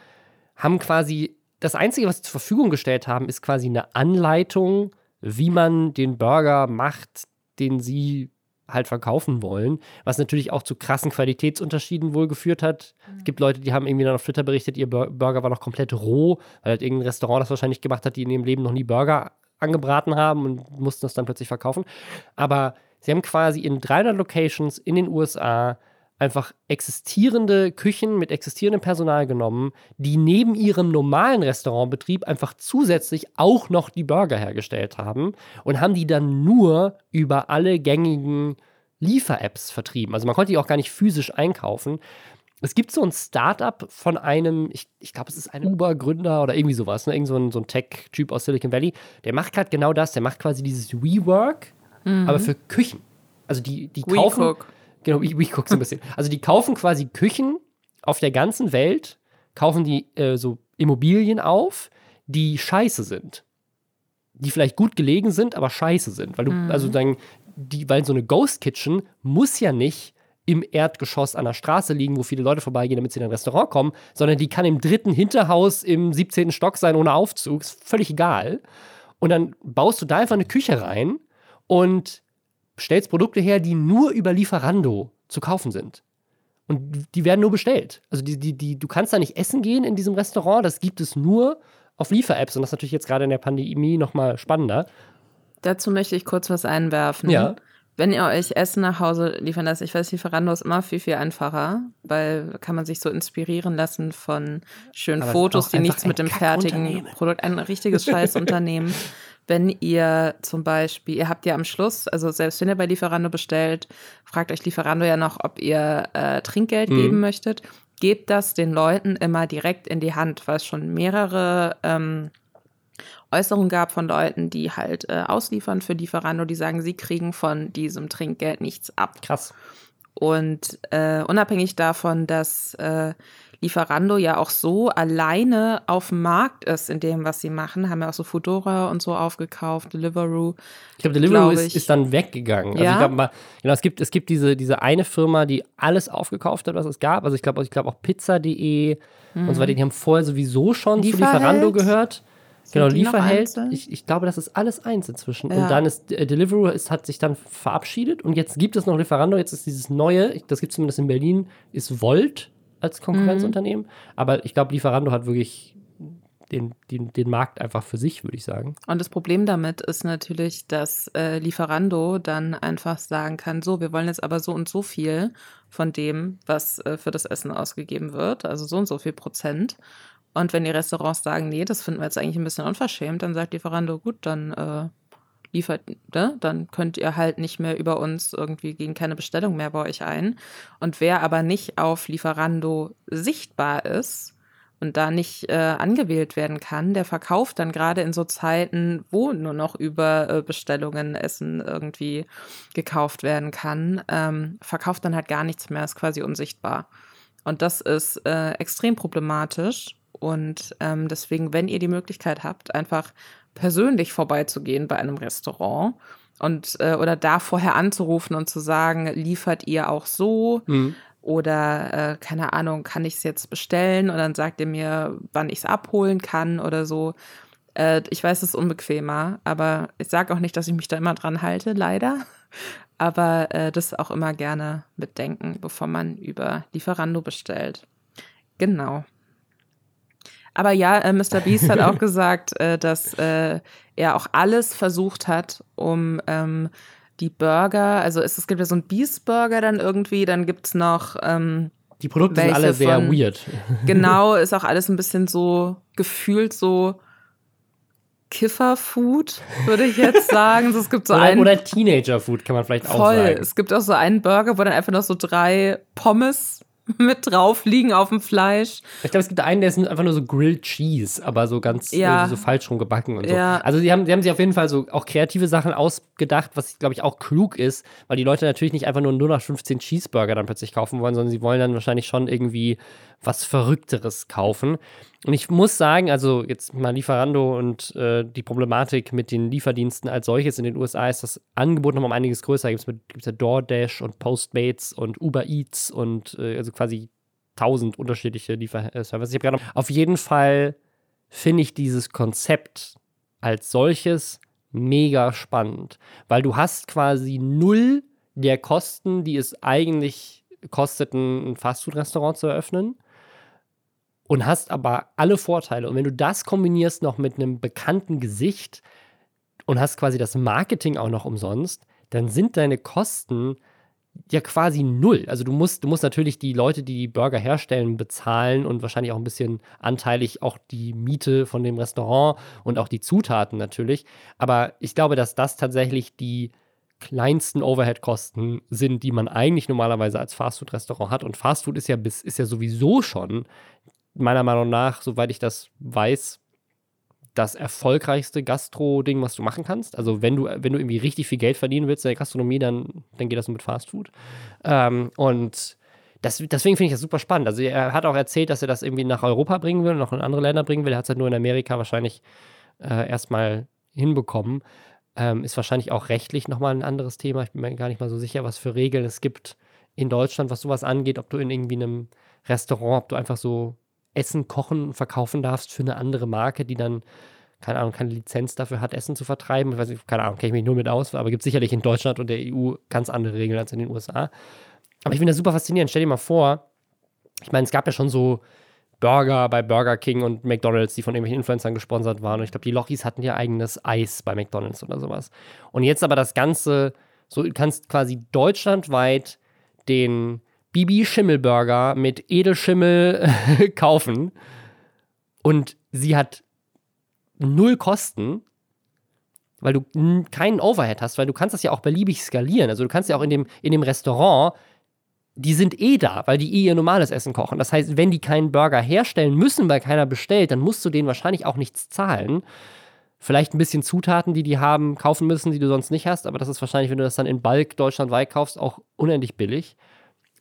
haben quasi das Einzige, was sie zur Verfügung gestellt haben, ist quasi eine Anleitung, wie man den Burger macht, den sie halt verkaufen wollen, was natürlich auch zu krassen Qualitätsunterschieden wohl geführt hat. Mhm. Es gibt Leute, die haben irgendwie dann auf Twitter berichtet, ihr Burger war noch komplett roh, weil halt irgendein Restaurant das wahrscheinlich gemacht hat, die in ihrem Leben noch nie Burger angebraten haben und mussten das dann plötzlich verkaufen. Aber sie haben quasi in 300 Locations in den USA einfach existierende Küchen mit existierendem Personal genommen, die neben ihrem normalen Restaurantbetrieb einfach zusätzlich auch noch die Burger hergestellt haben und haben die dann nur über alle gängigen Liefer-Apps vertrieben. Also man konnte die auch gar nicht physisch einkaufen. Es gibt so ein Startup von einem, ich, ich glaube, es ist ein Uber-Gründer oder irgendwie sowas, ne? irgend so ein, so ein Tech-Typ aus Silicon Valley. Der macht gerade genau das. Der macht quasi dieses WeWork, mhm. aber für Küchen. Also die, die kaufen. WeCook. Genau, ich, ich gucke so ein bisschen. Also die kaufen quasi Küchen auf der ganzen Welt, kaufen die äh, so Immobilien auf, die scheiße sind. Die vielleicht gut gelegen sind, aber scheiße sind. Weil du, mhm. also dann, die, weil so eine Ghost Kitchen muss ja nicht im Erdgeschoss an der Straße liegen, wo viele Leute vorbeigehen, damit sie in ein Restaurant kommen, sondern die kann im dritten Hinterhaus im 17. Stock sein ohne Aufzug. Ist völlig egal. Und dann baust du da einfach eine Küche rein und stellst Produkte her, die nur über Lieferando zu kaufen sind. Und die werden nur bestellt. Also die, die, die, du kannst da nicht essen gehen in diesem Restaurant, das gibt es nur auf Liefer-Apps und das ist natürlich jetzt gerade in der Pandemie nochmal spannender. Dazu möchte ich kurz was einwerfen. Ja. Wenn ihr euch Essen nach Hause liefern lasst, ich weiß, Lieferando ist immer viel, viel einfacher, weil kann man sich so inspirieren lassen von schönen Aber Fotos, die nichts mit dem fertigen Produkt, ein richtiges Scheißunternehmen. wenn ihr zum Beispiel, ihr habt ja am Schluss, also selbst wenn ihr bei Lieferando bestellt, fragt euch Lieferando ja noch, ob ihr äh, Trinkgeld mhm. geben möchtet. Gebt das den Leuten immer direkt in die Hand, weil es schon mehrere ähm, Äußerungen gab von Leuten, die halt äh, ausliefern für Lieferando, die sagen, sie kriegen von diesem Trinkgeld nichts ab. Krass. Und äh, unabhängig davon, dass äh, Lieferando ja auch so alleine auf dem Markt ist in dem, was sie machen. Haben ja auch so Foodora und so aufgekauft, Deliveroo. Ich glaube, Deliveroo glaub ist, ist, dann weggegangen. Also ja? ich glaube genau, es gibt, es gibt diese, diese eine Firma, die alles aufgekauft hat, was es gab. Also ich glaube ich glaub auch Pizza.de mhm. und so weiter, die haben vorher sowieso schon Lieferheld? zu Lieferando gehört. Sind genau, Lieferheld. Ich, ich glaube, das ist alles eins inzwischen. Ja. Und dann ist äh, Deliveroo ist, hat sich dann verabschiedet und jetzt gibt es noch Lieferando. Jetzt ist dieses neue, das gibt es zumindest in Berlin, ist Volt als Konkurrenzunternehmen. Mhm. Aber ich glaube, Lieferando hat wirklich den, den, den Markt einfach für sich, würde ich sagen. Und das Problem damit ist natürlich, dass äh, Lieferando dann einfach sagen kann, so, wir wollen jetzt aber so und so viel von dem, was äh, für das Essen ausgegeben wird, also so und so viel Prozent. Und wenn die Restaurants sagen, nee, das finden wir jetzt eigentlich ein bisschen unverschämt, dann sagt Lieferando, gut, dann äh, liefert, ne? dann könnt ihr halt nicht mehr über uns irgendwie gegen keine Bestellung mehr bei euch ein. Und wer aber nicht auf Lieferando sichtbar ist und da nicht äh, angewählt werden kann, der verkauft dann gerade in so Zeiten, wo nur noch über äh, Bestellungen Essen irgendwie gekauft werden kann, ähm, verkauft dann halt gar nichts mehr, ist quasi unsichtbar. Und das ist äh, extrem problematisch. Und ähm, deswegen, wenn ihr die Möglichkeit habt, einfach persönlich vorbeizugehen bei einem Restaurant und äh, oder da vorher anzurufen und zu sagen, liefert ihr auch so? Mhm. Oder äh, keine Ahnung, kann ich es jetzt bestellen? Und dann sagt ihr mir, wann ich es abholen kann oder so. Äh, ich weiß, es ist unbequemer, aber ich sage auch nicht, dass ich mich da immer dran halte, leider. Aber äh, das auch immer gerne mitdenken, bevor man über Lieferando bestellt. Genau. Aber ja, äh, Mr. Beast hat auch gesagt, äh, dass äh, er auch alles versucht hat, um ähm, die Burger, also es, es gibt ja so einen Beast-Burger dann irgendwie, dann gibt es noch. Ähm, die Produkte sind alle sehr von, weird. Genau, ist auch alles ein bisschen so gefühlt so Kiffer-Food, würde ich jetzt sagen. es gibt so oder, einen, oder Teenager-Food, kann man vielleicht voll. auch sagen. Es gibt auch so einen Burger, wo dann einfach noch so drei Pommes mit drauf liegen auf dem Fleisch. Ich glaube, es gibt einen, der ist einfach nur so Grilled Cheese, aber so ganz ja. so falsch rum gebacken und so. Ja. Also die haben, die haben sich auf jeden Fall so auch kreative Sachen ausgedacht, was glaube ich auch klug ist, weil die Leute natürlich nicht einfach nur 0 nach 15 Cheeseburger dann plötzlich kaufen wollen, sondern sie wollen dann wahrscheinlich schon irgendwie was Verrückteres kaufen. Und ich muss sagen, also jetzt mal Lieferando und äh, die Problematik mit den Lieferdiensten als solches in den USA ist das Angebot noch um einiges größer. Gibt es ja DoorDash und Postmates und Uber Eats und äh, also quasi tausend unterschiedliche Lieferservices. Ich habe auf jeden Fall finde ich dieses Konzept als solches mega spannend, weil du hast quasi null der Kosten, die es eigentlich kostet, ein Fastfood-Restaurant zu eröffnen. Und hast aber alle Vorteile. Und wenn du das kombinierst noch mit einem bekannten Gesicht und hast quasi das Marketing auch noch umsonst, dann sind deine Kosten ja quasi null. Also du musst, du musst natürlich die Leute, die die Burger herstellen, bezahlen und wahrscheinlich auch ein bisschen anteilig auch die Miete von dem Restaurant und auch die Zutaten natürlich. Aber ich glaube, dass das tatsächlich die kleinsten Overhead-Kosten sind, die man eigentlich normalerweise als Fastfood-Restaurant hat. Und Fastfood ist ja bis, ist ja sowieso schon, meiner Meinung nach, soweit ich das weiß, das erfolgreichste Gastro-Ding, was du machen kannst. Also wenn du, wenn du irgendwie richtig viel Geld verdienen willst in der Gastronomie, dann, dann geht das nur mit Fast Food. Ähm, und das, deswegen finde ich das super spannend. Also er hat auch erzählt, dass er das irgendwie nach Europa bringen will, noch in andere Länder bringen will. Er hat es halt nur in Amerika wahrscheinlich äh, erstmal hinbekommen. Ähm, ist wahrscheinlich auch rechtlich nochmal ein anderes Thema. Ich bin mir gar nicht mal so sicher, was für Regeln es gibt in Deutschland, was sowas angeht, ob du in irgendwie einem Restaurant, ob du einfach so Essen kochen und verkaufen darfst für eine andere Marke, die dann, keine Ahnung, keine Lizenz dafür hat, Essen zu vertreiben. Ich weiß nicht, keine Ahnung, kenne ich mich nur mit aus, aber gibt sicherlich in Deutschland und der EU ganz andere Regeln als in den USA. Aber ich finde das super faszinierend. Stell dir mal vor, ich meine, es gab ja schon so Burger bei Burger King und McDonalds, die von irgendwelchen Influencern gesponsert waren. Und ich glaube, die Lochis hatten ja eigenes Eis bei McDonalds oder sowas. Und jetzt aber das Ganze, so du kannst quasi deutschlandweit den Bibi Schimmelburger mit Edelschimmel kaufen und sie hat null Kosten, weil du keinen Overhead hast, weil du kannst das ja auch beliebig skalieren. Also du kannst ja auch in dem, in dem Restaurant, die sind eh da, weil die eh ihr normales Essen kochen. Das heißt, wenn die keinen Burger herstellen müssen, weil keiner bestellt, dann musst du denen wahrscheinlich auch nichts zahlen. Vielleicht ein bisschen Zutaten, die die haben, kaufen müssen, die du sonst nicht hast, aber das ist wahrscheinlich, wenn du das dann in Bulk deutschlandweit kaufst, auch unendlich billig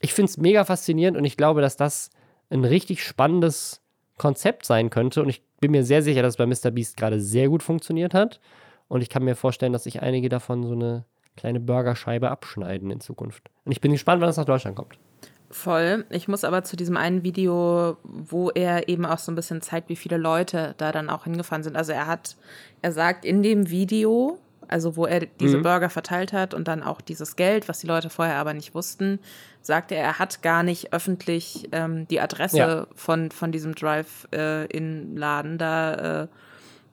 ich finde es mega faszinierend und ich glaube, dass das ein richtig spannendes Konzept sein könnte. Und ich bin mir sehr sicher, dass es bei Mr. Beast gerade sehr gut funktioniert hat. Und ich kann mir vorstellen, dass sich einige davon so eine kleine Burgerscheibe abschneiden in Zukunft. Und ich bin gespannt, wann es nach Deutschland kommt. Voll. Ich muss aber zu diesem einen Video, wo er eben auch so ein bisschen zeigt, wie viele Leute da dann auch hingefahren sind. Also er hat, er sagt in dem Video, also wo er diese mhm. Burger verteilt hat und dann auch dieses Geld, was die Leute vorher aber nicht wussten, sagte er, er hat gar nicht öffentlich ähm, die Adresse ja. von, von diesem Drive-In-Laden da äh,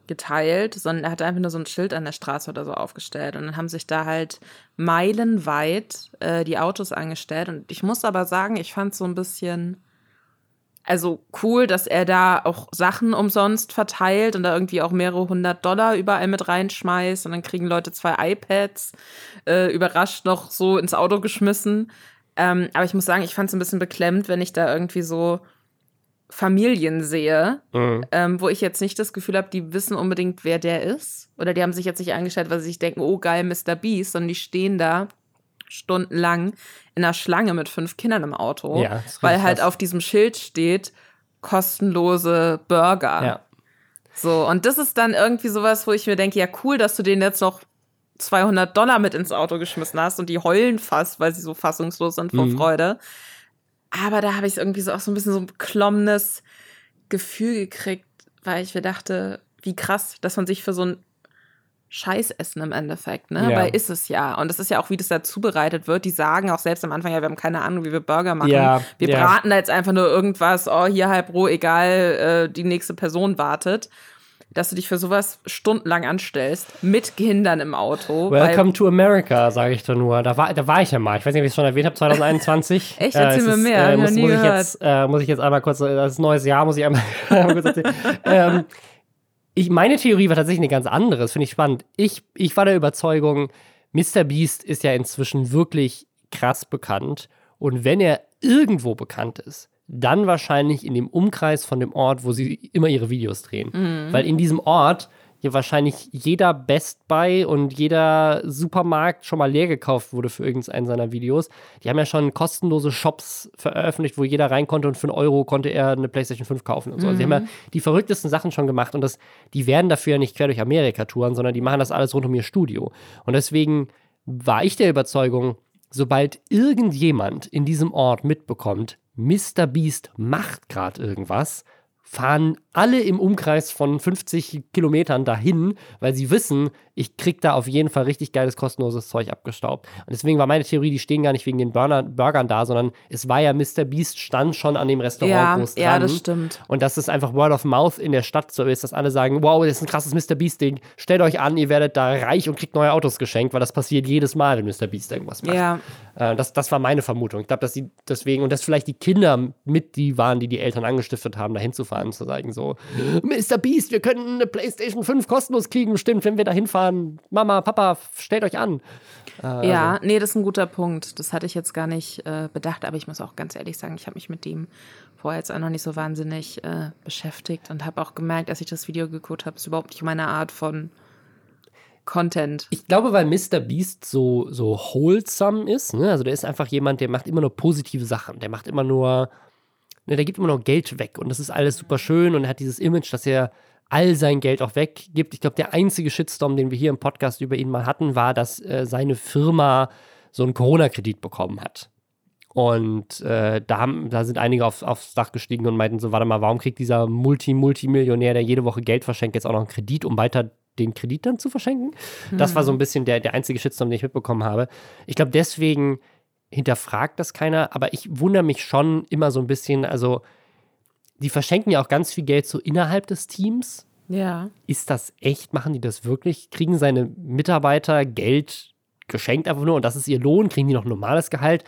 geteilt, sondern er hat einfach nur so ein Schild an der Straße oder so aufgestellt. Und dann haben sich da halt meilenweit äh, die Autos angestellt. Und ich muss aber sagen, ich fand es so ein bisschen also cool, dass er da auch Sachen umsonst verteilt und da irgendwie auch mehrere hundert Dollar überall mit reinschmeißt und dann kriegen Leute zwei iPads äh, überrascht noch so ins Auto geschmissen. Ähm, aber ich muss sagen, ich fand es ein bisschen beklemmt, wenn ich da irgendwie so Familien sehe, mhm. ähm, wo ich jetzt nicht das Gefühl habe, die wissen unbedingt, wer der ist. Oder die haben sich jetzt nicht eingestellt, weil sie sich denken, oh geil, Mr. Beast, sondern die stehen da stundenlang in einer Schlange mit fünf Kindern im Auto, ja, weil halt krass. auf diesem Schild steht kostenlose Burger. Ja. So, und das ist dann irgendwie sowas, wo ich mir denke, ja cool, dass du den jetzt noch 200 Dollar mit ins Auto geschmissen hast und die heulen fast, weil sie so fassungslos sind vor mhm. Freude. Aber da habe ich irgendwie so auch so ein bisschen so ein beklommenes Gefühl gekriegt, weil ich mir dachte, wie krass, dass man sich für so ein Scheißessen im Endeffekt, ne? Ja. Weil ist es ja. Und das ist ja auch, wie das da zubereitet wird. Die sagen auch selbst am Anfang, ja, wir haben keine Ahnung, wie wir Burger machen. Ja, wir ja. braten da jetzt einfach nur irgendwas, oh, hier halb roh, egal, äh, die nächste Person wartet. Dass du dich für sowas stundenlang anstellst, mit Kindern im Auto. Welcome to America, sage ich da nur. Da war, da war ich ja mal. Ich weiß nicht, ob ich es schon erwähnt habe, 2021. Echt? Erzähl äh, mir mehr. Äh, muss, muss, ich jetzt, äh, muss ich jetzt einmal kurz, äh, das ist ein neues Jahr, muss ich einmal, einmal kurz erzählen. ähm, ich, meine Theorie war tatsächlich eine ganz andere. Das finde ich spannend. Ich, ich war der Überzeugung, Mr. Beast ist ja inzwischen wirklich krass bekannt. Und wenn er irgendwo bekannt ist, dann wahrscheinlich in dem Umkreis von dem Ort, wo sie immer ihre Videos drehen. Mhm. Weil in diesem Ort hier wahrscheinlich jeder Best Buy und jeder Supermarkt schon mal leer gekauft wurde für irgendeinen seiner Videos. Die haben ja schon kostenlose Shops veröffentlicht, wo jeder rein konnte und für einen Euro konnte er eine PlayStation 5 kaufen und so. Mhm. Also die haben ja mhm. die verrücktesten Sachen schon gemacht und das, die werden dafür ja nicht quer durch Amerika touren, sondern die machen das alles rund um ihr Studio. Und deswegen war ich der Überzeugung, sobald irgendjemand in diesem Ort mitbekommt, Mr. Beast macht gerade irgendwas, fahren alle im Umkreis von 50 Kilometern dahin, weil sie wissen, ich krieg da auf jeden Fall richtig geiles, kostenloses Zeug abgestaubt. Und deswegen war meine Theorie, die stehen gar nicht wegen den Burner, Burgern da, sondern es war ja Mr. Beast stand schon an dem Restaurant Ja, groß dran. ja, das stimmt. Und dass es einfach Word of Mouth in der Stadt so ist, dass alle sagen, wow, das ist ein krasses Mr. Beast-Ding. Stellt euch an, ihr werdet da reich und kriegt neue Autos geschenkt, weil das passiert jedes Mal, wenn Mr. Beast irgendwas macht. Ja. Äh, das, das war meine Vermutung. Ich glaube, dass sie deswegen, und dass vielleicht die Kinder mit die waren, die die Eltern angestiftet haben, da hinzufahren, zu sagen so, Mr. Beast, wir können eine Playstation 5 kostenlos kriegen, stimmt, wenn wir da hinfahren. Mama, Papa, stellt euch an. Äh, Ja, also, nee, das ist ein guter Punkt. Das hatte ich jetzt gar nicht äh, bedacht, aber ich muss auch ganz ehrlich sagen, ich habe mich mit dem vorher jetzt auch noch nicht so wahnsinnig äh, beschäftigt und habe auch gemerkt, als ich das Video geguckt habe, ist überhaupt nicht meine Art von Content. Ich glaube, weil Mr. Beast so, so wholesome ist, ne? also der ist einfach jemand, der macht immer nur positive Sachen. Der macht immer nur, ne, der gibt immer nur Geld weg und das ist alles super schön und er hat dieses Image, dass er all sein Geld auch weggibt. Ich glaube, der einzige Shitstorm, den wir hier im Podcast über ihn mal hatten, war, dass äh, seine Firma so einen Corona-Kredit bekommen hat. Und äh, da, haben, da sind einige auf, aufs Dach gestiegen und meinten so, warte mal, warum kriegt dieser Multi-Multimillionär, der jede Woche Geld verschenkt, jetzt auch noch einen Kredit, um weiter den Kredit dann zu verschenken? Das war so ein bisschen der, der einzige Shitstorm, den ich mitbekommen habe. Ich glaube, deswegen hinterfragt das keiner, aber ich wundere mich schon immer so ein bisschen, also die verschenken ja auch ganz viel Geld so innerhalb des Teams. Ja. Ist das echt? Machen die das wirklich? Kriegen seine Mitarbeiter Geld geschenkt einfach nur und das ist ihr Lohn? Kriegen die noch ein normales Gehalt?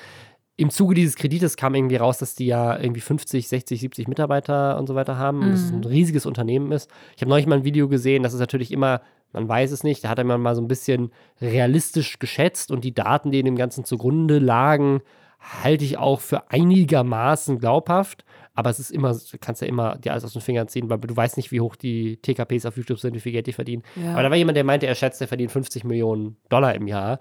Im Zuge dieses Kredites kam irgendwie raus, dass die ja irgendwie 50, 60, 70 Mitarbeiter und so weiter haben und dass es ein riesiges Unternehmen ist. Ich habe neulich mal ein Video gesehen, das ist natürlich immer, man weiß es nicht, da hat er mal so ein bisschen realistisch geschätzt und die Daten, die in dem Ganzen zugrunde lagen, halte ich auch für einigermaßen glaubhaft. Aber es ist immer, du kannst ja immer dir alles aus den Fingern ziehen, weil du weißt nicht, wie hoch die TKPs auf YouTube sind, wie viel Geld die verdienen. Ja. Aber da war jemand, der meinte, er schätzt, er verdient 50 Millionen Dollar im Jahr.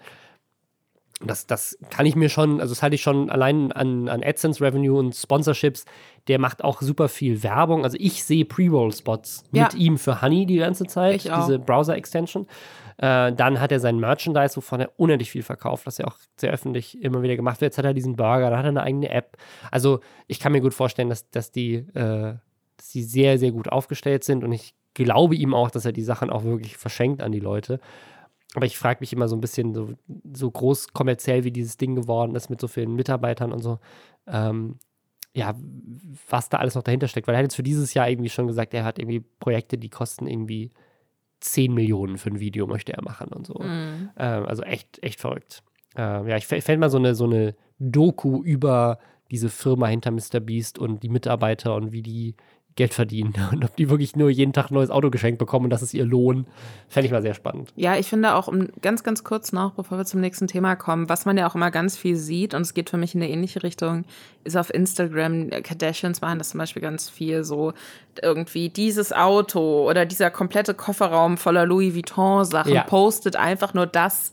Und Das, das kann ich mir schon, also das halte ich schon allein an, an AdSense Revenue und Sponsorships. Der macht auch super viel Werbung. Also ich sehe Pre-Roll-Spots Ja. mit ihm für Honey die ganze Zeit, diese Browser-Extension. Äh, dann hat er sein Merchandise, wovon er unendlich viel verkauft, was ja auch sehr öffentlich immer wieder gemacht wird. Jetzt hat er diesen Burger, da hat er eine eigene App. Also ich kann mir gut vorstellen, dass, dass, die, äh, dass die sehr, sehr gut aufgestellt sind und ich glaube ihm auch, dass er die Sachen auch wirklich verschenkt an die Leute. Aber ich frage mich immer so ein bisschen, so, so groß kommerziell wie dieses Ding geworden ist mit so vielen Mitarbeitern und so, ähm, ja, was da alles noch dahinter steckt. Weil er hat jetzt für dieses Jahr irgendwie schon gesagt, er hat irgendwie Projekte, die kosten irgendwie 10 Millionen für ein Video, möchte er machen und so. Mhm. Ähm, also echt, echt verrückt. Ähm, ja, ich fände mal so eine, so eine Doku über diese Firma hinter Mr. Beast und die Mitarbeiter und wie die Geld verdienen und ob die wirklich nur jeden Tag ein neues Auto geschenkt bekommen und das ist ihr Lohn. Fände ich mal sehr spannend. Ja, ich finde auch, um ganz, ganz kurz noch, bevor wir zum nächsten Thema kommen, was man ja auch immer ganz viel sieht, und es geht für mich in eine ähnliche Richtung, ist auf Instagram, äh, Kardashians machen das zum Beispiel ganz viel so, irgendwie dieses Auto oder dieser komplette Kofferraum voller Louis Vuitton-Sachen, Ja. postet einfach nur das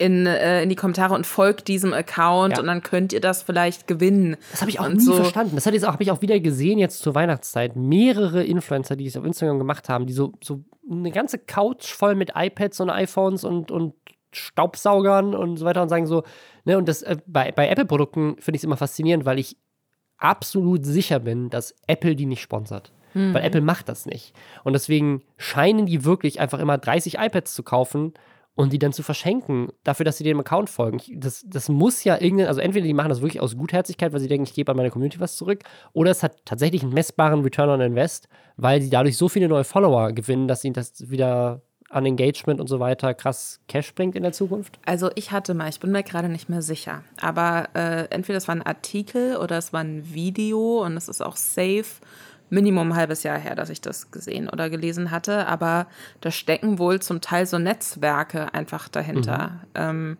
in, äh, in die Kommentare und folgt diesem Account Ja. und dann könnt ihr das vielleicht gewinnen. Das habe ich auch und nie so, verstanden. Das habe ich auch wieder gesehen jetzt zur Weihnachtszeit. Mehrere Influencer, die es auf Instagram gemacht haben, die so, so eine ganze Couch voll mit iPads und iPhones und, und Staubsaugern und so weiter und sagen so, ne, und das äh, bei, bei Apple-Produkten finde ich es immer faszinierend, weil ich absolut sicher bin, dass Apple die nicht sponsert. Weil Apple macht das nicht. Und deswegen scheinen die wirklich einfach immer 30 iPads zu kaufen und die dann zu verschenken, dafür, dass sie dem Account folgen. Das, das muss ja irgendein, also entweder die machen das wirklich aus Gutherzigkeit, weil sie denken, ich gebe an meine Community was zurück, oder es hat tatsächlich einen messbaren Return on Invest, weil sie dadurch so viele neue Follower gewinnen, dass ihnen das wieder an Engagement und so weiter krass Cash bringt in der Zukunft. Also ich hatte mal, ich bin mir gerade nicht mehr sicher, aber äh, entweder es war ein Artikel oder es war ein Video und es ist auch safe, Minimum ein halbes Jahr her, dass ich das gesehen oder gelesen hatte, aber da stecken wohl zum Teil so Netzwerke einfach dahinter. Ähm,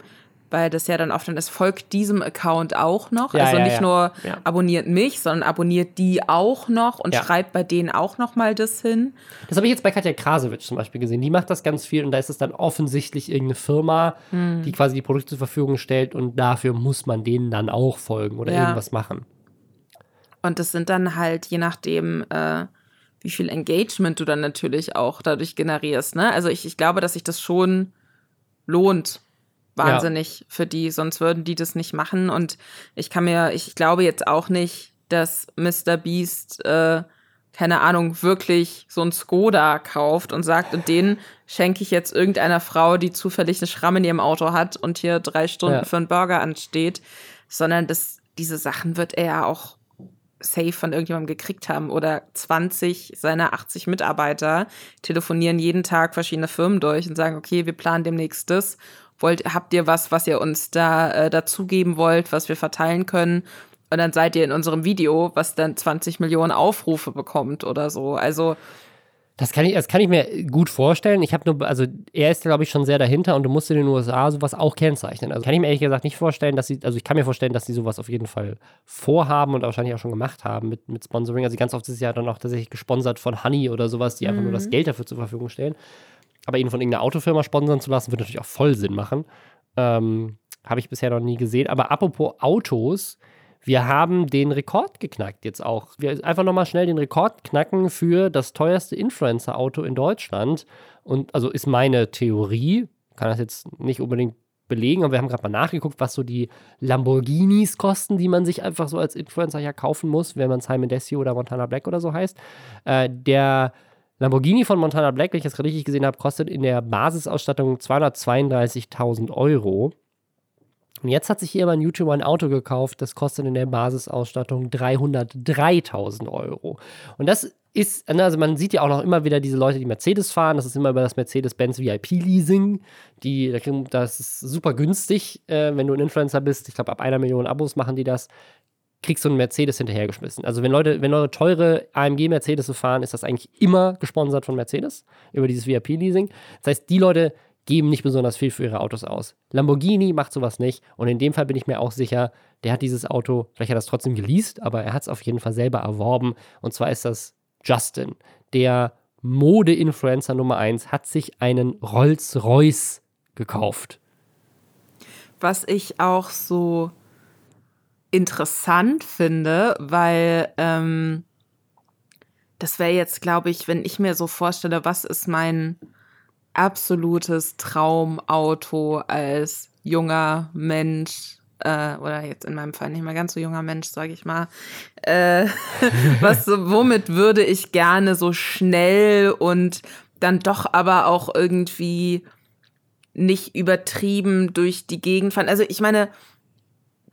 weil das ja dann oft dann, es folgt diesem Account auch noch. Ja, also ja, nicht ja. nur abonniert mich, sondern abonniert die auch noch und schreibt bei denen auch noch mal das hin. Das habe ich jetzt bei Katja Krasowitsch zum Beispiel gesehen. Die macht das ganz viel und da ist es dann offensichtlich irgendeine Firma, die quasi die Produkte zur Verfügung stellt und dafür muss man denen dann auch folgen oder irgendwas machen. Und das sind dann halt, je nachdem, äh, wie viel Engagement du dann natürlich auch dadurch generierst. Ne? Also ich, ich glaube, dass sich das schon lohnt. Wahnsinnig für die, sonst würden die das nicht machen. Und ich kann mir, ich glaube jetzt auch nicht, dass Mr. Beast äh, keine Ahnung, wirklich so ein Skoda kauft und sagt, und den schenke ich jetzt irgendeiner Frau, die zufällig eine Schramme in ihrem Auto hat und hier drei Stunden ja. für einen Burger ansteht, sondern das, diese Sachen wird er ja auch safe von irgendjemandem gekriegt haben oder 20 seiner 80 Mitarbeiter telefonieren jeden Tag verschiedene Firmen durch und sagen, okay, wir planen demnächst das. Wollt, habt ihr was, was ihr uns da äh, dazugeben wollt, was wir verteilen können? Und dann seid ihr in unserem Video, was dann 20 Millionen Aufrufe bekommt oder so. Also das kann ich, das kann ich mir gut vorstellen. Ich habe nur, also er ist, glaube ich, schon sehr dahinter und du musst in den USA sowas auch kennzeichnen. Also kann ich mir ehrlich gesagt nicht vorstellen, dass sie, also ich kann mir vorstellen, dass sie sowas auf jeden Fall vorhaben und wahrscheinlich auch schon gemacht haben mit, mit Sponsoring. Also ganz oft ist es ja dann auch tatsächlich gesponsert von Honey oder sowas, die mhm. einfach nur das mhm. Geld dafür zur Verfügung stellen. Aber ihn von irgendeiner Autofirma sponsern zu lassen, würde natürlich auch voll Sinn machen. Ähm, habe ich bisher noch nie gesehen. Aber apropos Autos, wir haben den Rekord geknackt jetzt auch. Wir einfach nochmal schnell den Rekord knacken für das teuerste Influencer-Auto in Deutschland. Und also ist meine Theorie, kann das jetzt nicht unbedingt belegen, aber wir haben gerade mal nachgeguckt, was so die Lamborghinis kosten, die man sich einfach so als Influencer ja kaufen muss, wenn man Simon Desio oder Montana Black oder so heißt. Äh, der Lamborghini von Montana Black, wenn ich das gerade richtig gesehen habe, kostet in der Basisausstattung 232.000 Euro. Und jetzt hat sich hier aber ein YouTuber ein Auto gekauft, das kostet in der Basisausstattung 303.000 Euro. Und das ist, ne, also man sieht ja auch noch immer wieder diese Leute, die Mercedes fahren. Das ist immer über das Mercedes-Benz VIP-Leasing. das ist super günstig, äh, wenn du ein Influencer bist. Ich glaube, ab einer Million Abos machen die das. Kriegst du einen Mercedes hinterhergeschmissen. Also, wenn Leute, wenn Leute teure AMG-Mercedes fahren, ist das eigentlich immer gesponsert von Mercedes über dieses VIP-Leasing. Das heißt, die Leute, geben nicht besonders viel für ihre Autos aus. Lamborghini macht sowas nicht und in dem Fall bin ich mir auch sicher, der hat dieses Auto, vielleicht hat er es trotzdem geleast, aber er hat es auf jeden Fall selber erworben und zwar ist das Justin, der Mode-Influencer Nummer 1, hat sich einen Rolls-Royce gekauft. Was ich auch so interessant finde, weil ähm, das wäre jetzt, glaube ich, wenn ich mir so vorstelle, was ist mein absolutes Traumauto als junger Mensch äh, oder jetzt in meinem Fall nicht mehr ganz so junger Mensch, sage ich mal. Äh, was, womit würde ich gerne so schnell und dann doch aber auch irgendwie nicht übertrieben durch die Gegend fahren? Also ich meine,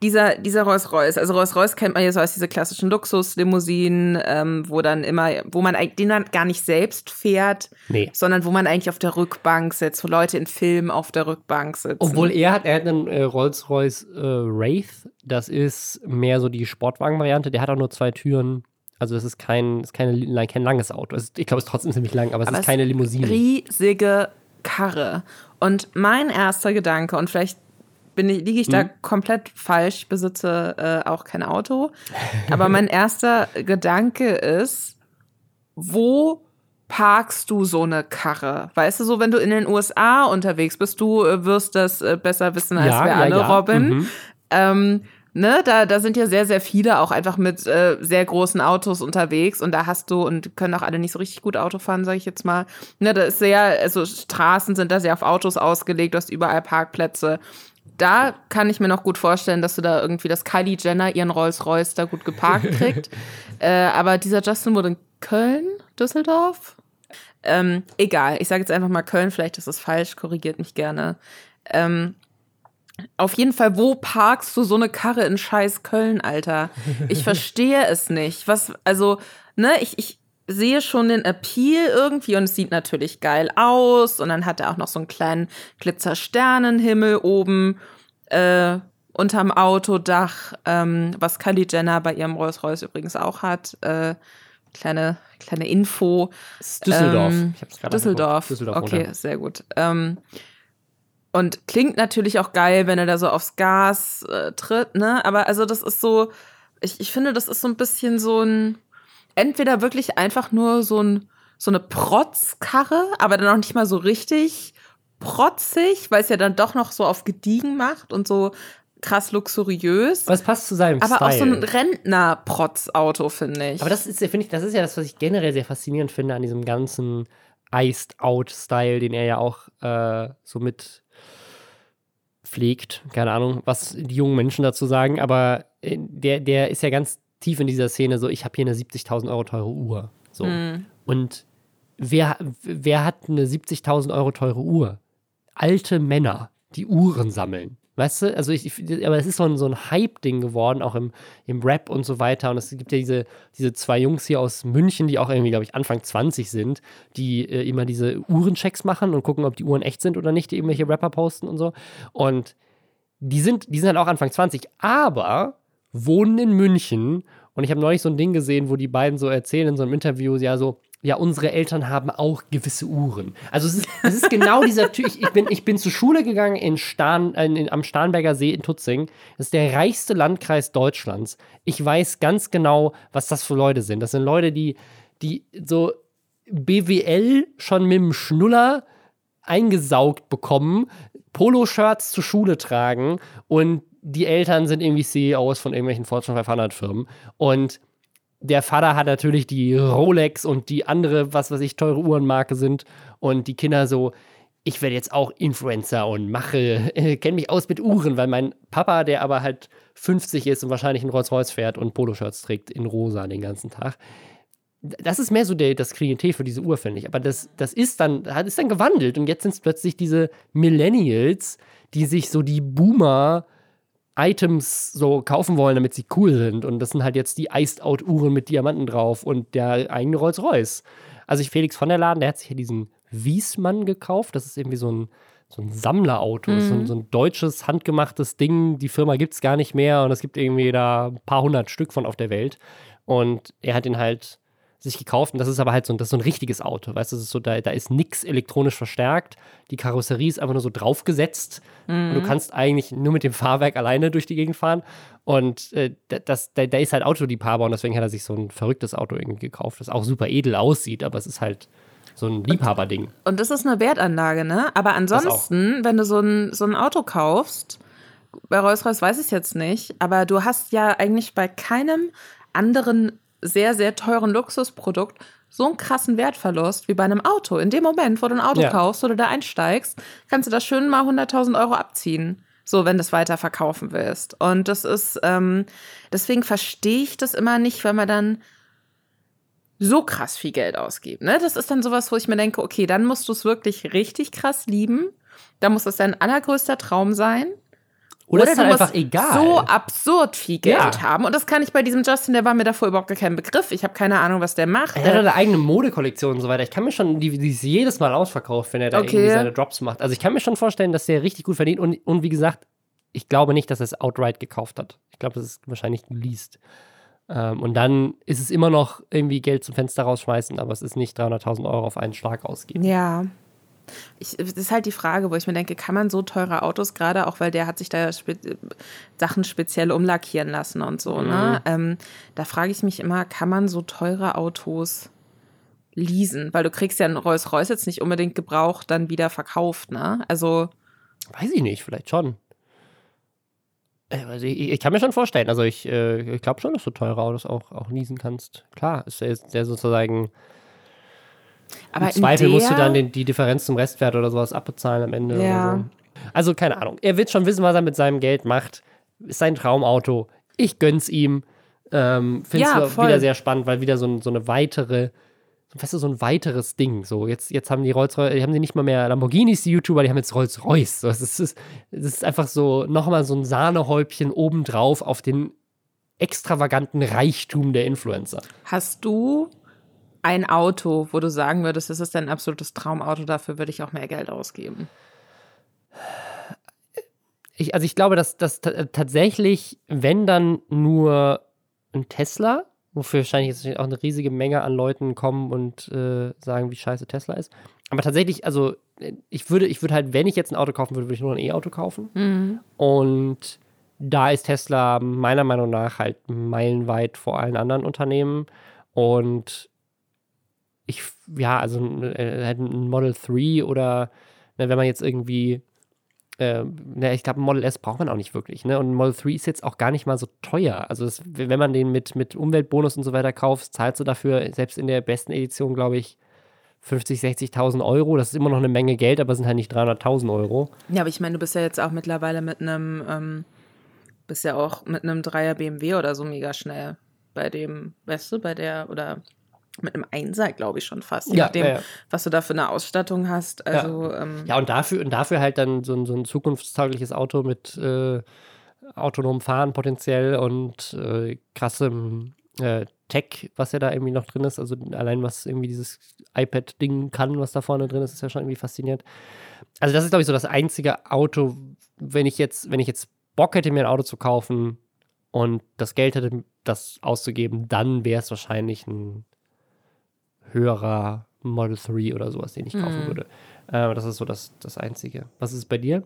dieser, dieser Rolls-Royce, also Rolls-Royce kennt man ja so als diese klassischen Luxuslimousinen, ähm, wo dann immer, wo man den dann gar nicht selbst fährt, nee. sondern wo man eigentlich auf der Rückbank sitzt, wo Leute in Filmen auf der Rückbank sitzen. Obwohl er hat, er hat einen äh, Rolls-Royce äh, Wraith, das ist mehr so die Sportwagen-Variante, der hat auch nur zwei Türen. Also es ist kein, ist keine, kein langes Auto. Ist, ich glaube, es ist trotzdem ziemlich lang, aber es aber ist keine Limousine. Riesige Karre. Und mein erster Gedanke, und vielleicht bin ich, liege ich da hm. komplett falsch, besitze äh, auch kein Auto. Aber mein erster Gedanke ist, wo parkst du so eine Karre? Weißt du, so wenn du in den USA unterwegs bist, du äh, wirst das äh, besser wissen als ja, wir ja, alle, ja. Robin. Mhm. Ähm, ne, da, da sind ja sehr, sehr viele auch einfach mit äh, sehr großen Autos unterwegs und da hast du und können auch alle nicht so richtig gut Auto fahren, sage ich jetzt mal. Ne, da ist sehr, also Straßen sind da sehr auf Autos ausgelegt, du hast überall Parkplätze da kann ich mir noch gut vorstellen, dass du da irgendwie, dass Kylie Jenner ihren Rolls-Royce da gut geparkt kriegt. äh, aber dieser Justin wurde in Köln, Düsseldorf? Ähm, egal, ich sage jetzt einfach mal Köln, vielleicht ist das falsch, korrigiert mich gerne. Ähm, auf jeden Fall, wo parkst du so eine Karre in scheiß Köln, Alter? Ich verstehe es nicht. Was, also, ne, ich, ich sehe schon den Appeal irgendwie und es sieht natürlich geil aus. Und dann hat er auch noch so einen kleinen Glitzersternenhimmel oben äh, unterm Autodach, ähm, was Kylie Jenner bei ihrem Rolls-Royce übrigens auch hat. Äh, kleine, kleine Info. Düsseldorf. Ähm, Düsseldorf. Düsseldorf. Okay, runter. sehr gut. Ähm, und klingt natürlich auch geil, wenn er da so aufs Gas äh, tritt, ne? Aber also das ist so, ich, ich finde, das ist so ein bisschen so ein entweder wirklich einfach nur so, ein, so eine Protzkarre, aber dann auch nicht mal so richtig protzig, weil es ja dann doch noch so auf gediegen macht und so krass luxuriös. Was passt zu seinem aber Style. Aber auch so ein Rentner-Protzauto, finde ich. Aber das ist, finde ich, das ist ja das, was ich generell sehr faszinierend finde an diesem ganzen Iced-Out-Style, den er ja auch äh, so mit pflegt. Keine Ahnung, was die jungen Menschen dazu sagen, aber äh, der, der ist ja ganz tief in dieser Szene so, ich habe hier eine 70.000 Euro teure Uhr. So. Und wer, wer hat eine 70.000 Euro teure Uhr? Alte Männer, die Uhren sammeln. Weißt du, also ich, ich aber es ist so ein, so ein Hype-Ding geworden, auch im, im Rap und so weiter. Und es gibt ja diese, diese zwei Jungs hier aus München, die auch irgendwie, glaube ich, Anfang 20 sind, die äh, immer diese Uhrenchecks machen und gucken, ob die Uhren echt sind oder nicht, die irgendwelche Rapper posten und so. Und die sind, die sind halt auch Anfang 20, aber wohnen in München. Und ich habe neulich so ein Ding gesehen, wo die beiden so erzählen in so einem Interview, ja, so, ja, unsere Eltern haben auch gewisse Uhren. Also es ist, es ist genau dieser Typ. Ich, bin, ich bin zur Schule gegangen in Starn, äh, in, am Starnberger See in Tutzing. Das ist der reichste Landkreis Deutschlands. Ich weiß ganz genau, was das für Leute sind. Das sind Leute, die, die so BWL schon mit dem Schnuller eingesaugt bekommen, Poloshirts zur Schule tragen und die Eltern sind irgendwie CEOs von irgendwelchen Fortune 500 Firmen und der Vater hat natürlich die Rolex und die andere, was weiß ich, teure Uhrenmarke sind und die Kinder so, ich werde jetzt auch Influencer und mache, äh, kenne mich aus mit Uhren, weil mein Papa, der aber halt 50 ist und wahrscheinlich ein Rolls-Royce fährt und Poloshirts trägt in rosa den ganzen Tag. Das ist mehr so der, das Klientel für diese Uhr, finde ich. Aber das, das ist dann, hat ist dann gewandelt und jetzt sind es plötzlich diese Millennials, die sich so die Boomer Items so kaufen wollen, damit sie cool sind. Und das sind halt jetzt die Iced-Out-Uhren mit Diamanten drauf und der eigene Rolls-Royce. Also ich, Felix von der Laden, der hat sich hier diesen Wiesmann gekauft. Das ist irgendwie so ein, so ein Sammlerauto. Mhm. So, ein, so, ein, deutsches, handgemachtes Ding. Die Firma gibt es gar nicht mehr und es gibt irgendwie da ein paar hundert Stück von auf der Welt. Und er hat ihn halt sich gekauft und das ist aber halt so, das ist so ein richtiges Auto, weißt du, das ist so, da, da ist nichts elektronisch verstärkt, die Karosserie ist einfach nur so draufgesetzt mhm. und du mhm. kannst eigentlich nur mit dem Fahrwerk alleine durch die Gegend fahren und äh, das, der, der ist halt Autoliebhaber und deswegen hat er sich so ein verrücktes Auto irgendwie gekauft, das auch super edel aussieht, aber es ist halt so ein Liebhaberding. Und, das ist eine Wertanlage, ne? Aber ansonsten, wenn du so ein, so ein Auto kaufst, bei Rolls-Royce weiß ich jetzt nicht, aber du hast ja eigentlich bei keinem anderen sehr, sehr teuren Luxusprodukt so einen krassen Wertverlust wie bei einem Auto. In dem Moment, wo du ein Auto ja. kaufst oder da einsteigst, kannst du das schön mal 100.000 Euro abziehen. So, wenn du es weiter verkaufen willst. Und das ist, ähm, deswegen verstehe ich das immer nicht, wenn man dann so krass viel Geld ausgibt. Ne? Das ist dann sowas, wo ich mir denke, okay, dann musst du es wirklich richtig krass lieben. Da muss es dein allergrößter Traum sein. Oder, Oder ist halt einfach egal. so absurd viel Geld ja. haben. Und das kann ich bei diesem Justin, der war mir davor überhaupt gar kein Begriff. Ich habe keine Ahnung, was der macht. Er hat eine eigene Modekollektion und so weiter. Ich kann mir schon, die, die ist jedes Mal ausverkauft, wenn er da okay. irgendwie seine Drops macht. Also ich kann mir schon vorstellen, dass der richtig gut verdient. Und, und wie gesagt, ich glaube nicht, dass er es outright gekauft hat. Ich glaube, das ist wahrscheinlich geleast. Ähm, und dann ist es immer noch irgendwie Geld zum Fenster rausschmeißen, aber es ist nicht 300.000 Euro auf einen Schlag ausgeben. Ja, ich, das ist halt die Frage, wo ich mir denke, kann man so teure Autos, gerade auch weil der hat sich da spe Sachen speziell umlackieren lassen und so, ne? mhm. ne? Ähm, da frage ich mich immer, kann man so teure Autos leasen? Weil du kriegst ja einen Rolls-Royce jetzt nicht unbedingt gebraucht, dann wieder verkauft, ne? Also. Weiß ich nicht, vielleicht schon. Äh, also ich, ich, kann mir schon vorstellen, also ich, äh, ich glaube schon, dass du teure Autos auch, auch leasen kannst. Klar, ist der sozusagen aber Im Zweifel musst du dann den, die Differenz zum Restwert oder sowas abbezahlen am Ende. Ja. So. Also keine Ahnung. Er wird schon wissen, was er mit seinem Geld macht. Ist sein Traumauto. Ich gönn's ihm. Ähm, Finde es ja, wieder sehr spannend, weil wieder so, so eine weitere, weißt du, so ein weiteres Ding. So, jetzt, jetzt haben die Rolls-Royce, haben sie nicht mal mehr Lamborghinis, die YouTuber, die haben jetzt Rolls-Royce. So, das, ist, das ist einfach so nochmal so ein Sahnehäubchen obendrauf auf den extravaganten Reichtum der Influencer. Hast du ein Auto, wo du sagen würdest, das ist dein absolutes Traumauto, dafür würde ich auch mehr Geld ausgeben? Ich, also ich glaube, dass das tatsächlich, wenn dann nur ein Tesla, wofür wahrscheinlich jetzt auch eine riesige Menge an Leuten kommen und äh, sagen, wie scheiße Tesla ist. Aber tatsächlich, also ich würde, ich würde halt, wenn ich jetzt ein Auto kaufen würde, würde ich nur ein E-Auto kaufen. Mhm. Und da ist Tesla meiner Meinung nach halt meilenweit vor allen anderen Unternehmen. Und ich, ja, also äh, halt ein Model 3 oder ne, wenn man jetzt irgendwie, äh, ne, ich glaube, ein Model S braucht man auch nicht wirklich, ne? Und ein Model 3 ist jetzt auch gar nicht mal so teuer. Also das, wenn man den mit, mit Umweltbonus und so weiter kauft, zahlst du dafür, selbst in der besten Edition, glaube ich, 50, 60.000 Euro. Das ist immer noch eine Menge Geld, aber sind halt nicht 300.000 Euro. Ja, aber ich meine, du bist ja jetzt auch mittlerweile mit einem, ähm, bist ja auch mit einem Dreier BMW oder so mega schnell bei dem, weißt du, bei der, oder mit einem Einser, glaube ich, schon fast. Je ja, nachdem, ja, was du da für eine Ausstattung hast. Also, ja. Ähm, ja, und dafür, und dafür halt dann so ein, so ein zukunftstaugliches Auto mit äh, autonomem Fahren potenziell und äh, krassem äh, Tech, was ja da irgendwie noch drin ist. Also allein was irgendwie dieses iPad-Ding kann, was da vorne drin ist, ist ja schon irgendwie faszinierend. Also das ist, glaube ich, so das einzige Auto, wenn ich jetzt, wenn ich jetzt Bock hätte, mir ein Auto zu kaufen und das Geld hätte, das auszugeben, dann wäre es wahrscheinlich ein höherer Model 3 oder sowas, den ich kaufen mhm. würde. Äh, das ist so das, das Einzige. Was ist bei dir?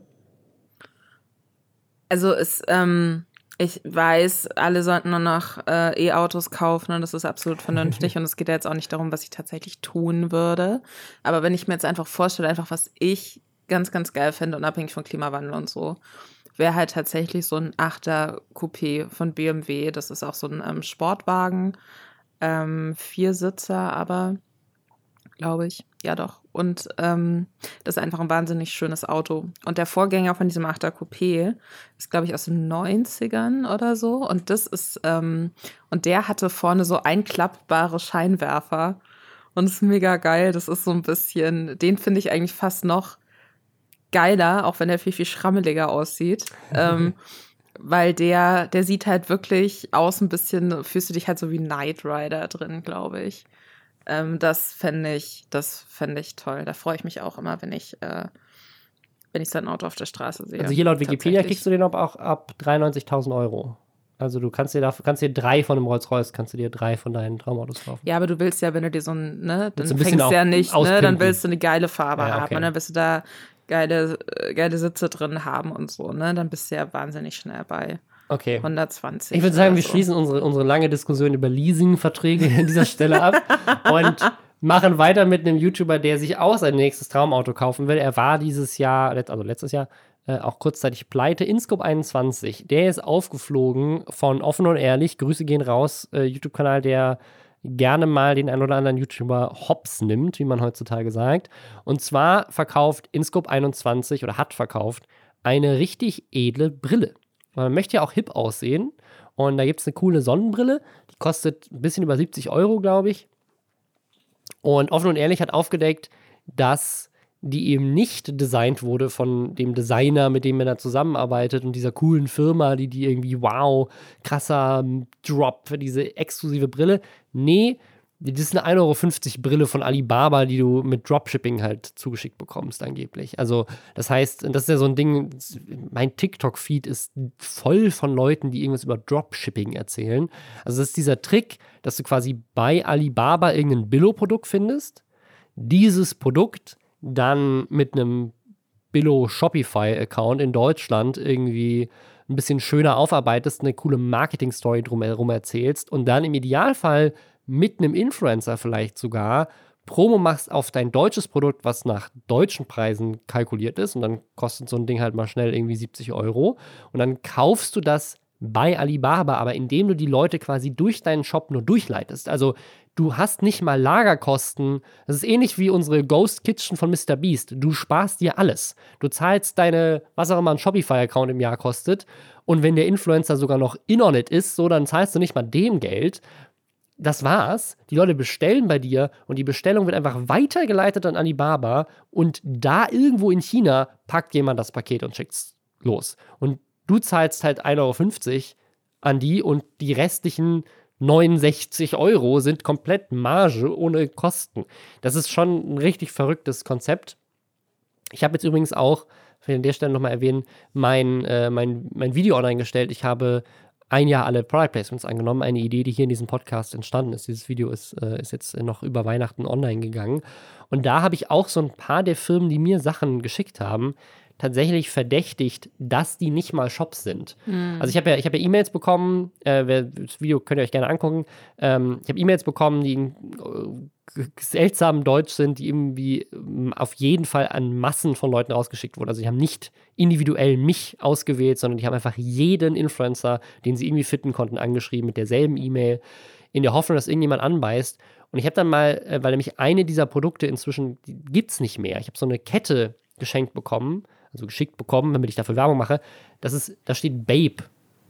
Also es, ähm, ich weiß, alle sollten nur noch äh, E-Autos kaufen und das ist absolut vernünftig. und es geht ja jetzt auch nicht darum, was ich tatsächlich tun würde. Aber wenn ich mir jetzt einfach vorstelle, einfach was ich ganz, ganz geil finde, unabhängig von Klimawandel und so, wäre halt tatsächlich so ein 8er Coupé von BMW. Das ist auch so ein ähm, Sportwagen. Ähm, vier Sitzer, aber glaube ich. Ja, doch. Und ähm, das ist einfach ein wahnsinnig schönes Auto. Und der Vorgänger von diesem 8er Coupé ist, glaube ich, aus den 90ern oder so. Und das ist, ähm, und der hatte vorne so einklappbare Scheinwerfer. Und das ist mega geil. Das ist so ein bisschen, den finde ich eigentlich fast noch geiler, auch wenn der viel, viel schrammeliger aussieht. ähm, weil der, der sieht halt wirklich aus ein bisschen, fühlst du dich halt so wie Knight Rider drin, glaube ich. Ähm, das fände ich, das fände ich toll. Da freue ich mich auch immer, wenn ich, äh, wenn ich sein Auto auf der Straße sehe. Also hier laut Wikipedia kriegst du den auch ab 93.000 Euro. Also du kannst dir da, kannst dir drei von einem Rolls-Royce, kannst du dir drei von deinen Traumautos kaufen. Ja, aber du willst ja, wenn du dir so ein, ne, dann fängst du ja nicht, ne, dann willst du eine geile Farbe ja, okay. haben und dann bist du da geile, äh, geile Sitze drin haben und so, ne? Dann bist du ja wahnsinnig schnell bei. Okay. 120. Ich würde sagen, wir so. schließen unsere, unsere lange Diskussion über Leasingverträge an dieser Stelle ab und machen weiter mit einem YouTuber, der sich auch sein nächstes Traumauto kaufen will. Er war dieses Jahr, also letztes Jahr, äh, auch kurzzeitig pleite. Inscope 21, der ist aufgeflogen von Offen und Ehrlich. Grüße gehen raus. Äh, YouTube-Kanal, der gerne mal den ein oder anderen YouTuber hops nimmt, wie man heutzutage sagt. Und zwar verkauft InScope 21 oder hat verkauft eine richtig edle Brille. Man möchte ja auch hip aussehen. Und da gibt es eine coole Sonnenbrille, die kostet ein bisschen über 70 Euro, glaube ich. Und offen und ehrlich hat aufgedeckt, dass die eben nicht designt wurde von dem Designer, mit dem er da zusammenarbeitet und dieser coolen Firma, die die irgendwie, wow, krasser Drop für diese exklusive Brille. Nee, das ist eine 1,50 Euro Brille von Alibaba, die du mit Dropshipping halt zugeschickt bekommst, angeblich. Also, das heißt, das ist ja so ein Ding, mein TikTok-Feed ist voll von Leuten, die irgendwas über Dropshipping erzählen. Also, das ist dieser Trick, dass du quasi bei Alibaba irgendein Billo-Produkt findest, dieses Produkt dann mit einem Billo Shopify-Account in Deutschland irgendwie ein bisschen schöner aufarbeitest, eine coole Marketing-Story drumherum erzählst und dann im Idealfall mit einem Influencer vielleicht sogar Promo machst auf dein deutsches Produkt, was nach deutschen Preisen kalkuliert ist und dann kostet so ein Ding halt mal schnell irgendwie 70 Euro und dann kaufst du das bei Alibaba, aber indem du die Leute quasi durch deinen Shop nur durchleitest. Also du hast nicht mal Lagerkosten. Das ist ähnlich wie unsere Ghost Kitchen von Mr. Beast. Du sparst dir alles. Du zahlst deine, was auch immer ein Shopify-Account im Jahr kostet. Und wenn der Influencer sogar noch in on it ist, so, dann zahlst du nicht mal dem Geld. Das war's. Die Leute bestellen bei dir und die Bestellung wird einfach weitergeleitet an Alibaba und da irgendwo in China packt jemand das Paket und schickt's los. Und Du zahlst halt 1,50 Euro an die und die restlichen 69 Euro sind komplett Marge ohne Kosten. Das ist schon ein richtig verrücktes Konzept. Ich habe jetzt übrigens auch, ich will an der Stelle nochmal erwähnen, mein, äh, mein, mein Video online gestellt. Ich habe ein Jahr alle Product Placements angenommen. Eine Idee, die hier in diesem Podcast entstanden ist. Dieses Video ist, äh, ist jetzt noch über Weihnachten online gegangen. Und da habe ich auch so ein paar der Firmen, die mir Sachen geschickt haben, tatsächlich verdächtigt, dass die nicht mal Shops sind. Mhm. Also ich habe ja, hab ja E-Mails bekommen, äh, das Video könnt ihr euch gerne angucken. Ähm, ich habe E-Mails bekommen, die in äh, seltsamen Deutsch sind, die irgendwie ähm, auf jeden Fall an Massen von Leuten rausgeschickt wurden. Also die haben nicht individuell mich ausgewählt, sondern die haben einfach jeden Influencer, den sie irgendwie fitten konnten, angeschrieben mit derselben E-Mail, in der Hoffnung, dass irgendjemand anbeißt. Und ich habe dann mal, äh, weil nämlich eine dieser Produkte inzwischen gibt es nicht mehr. Ich habe so eine Kette geschenkt bekommen also geschickt bekommen, damit ich dafür Werbung mache. Das ist, da steht Babe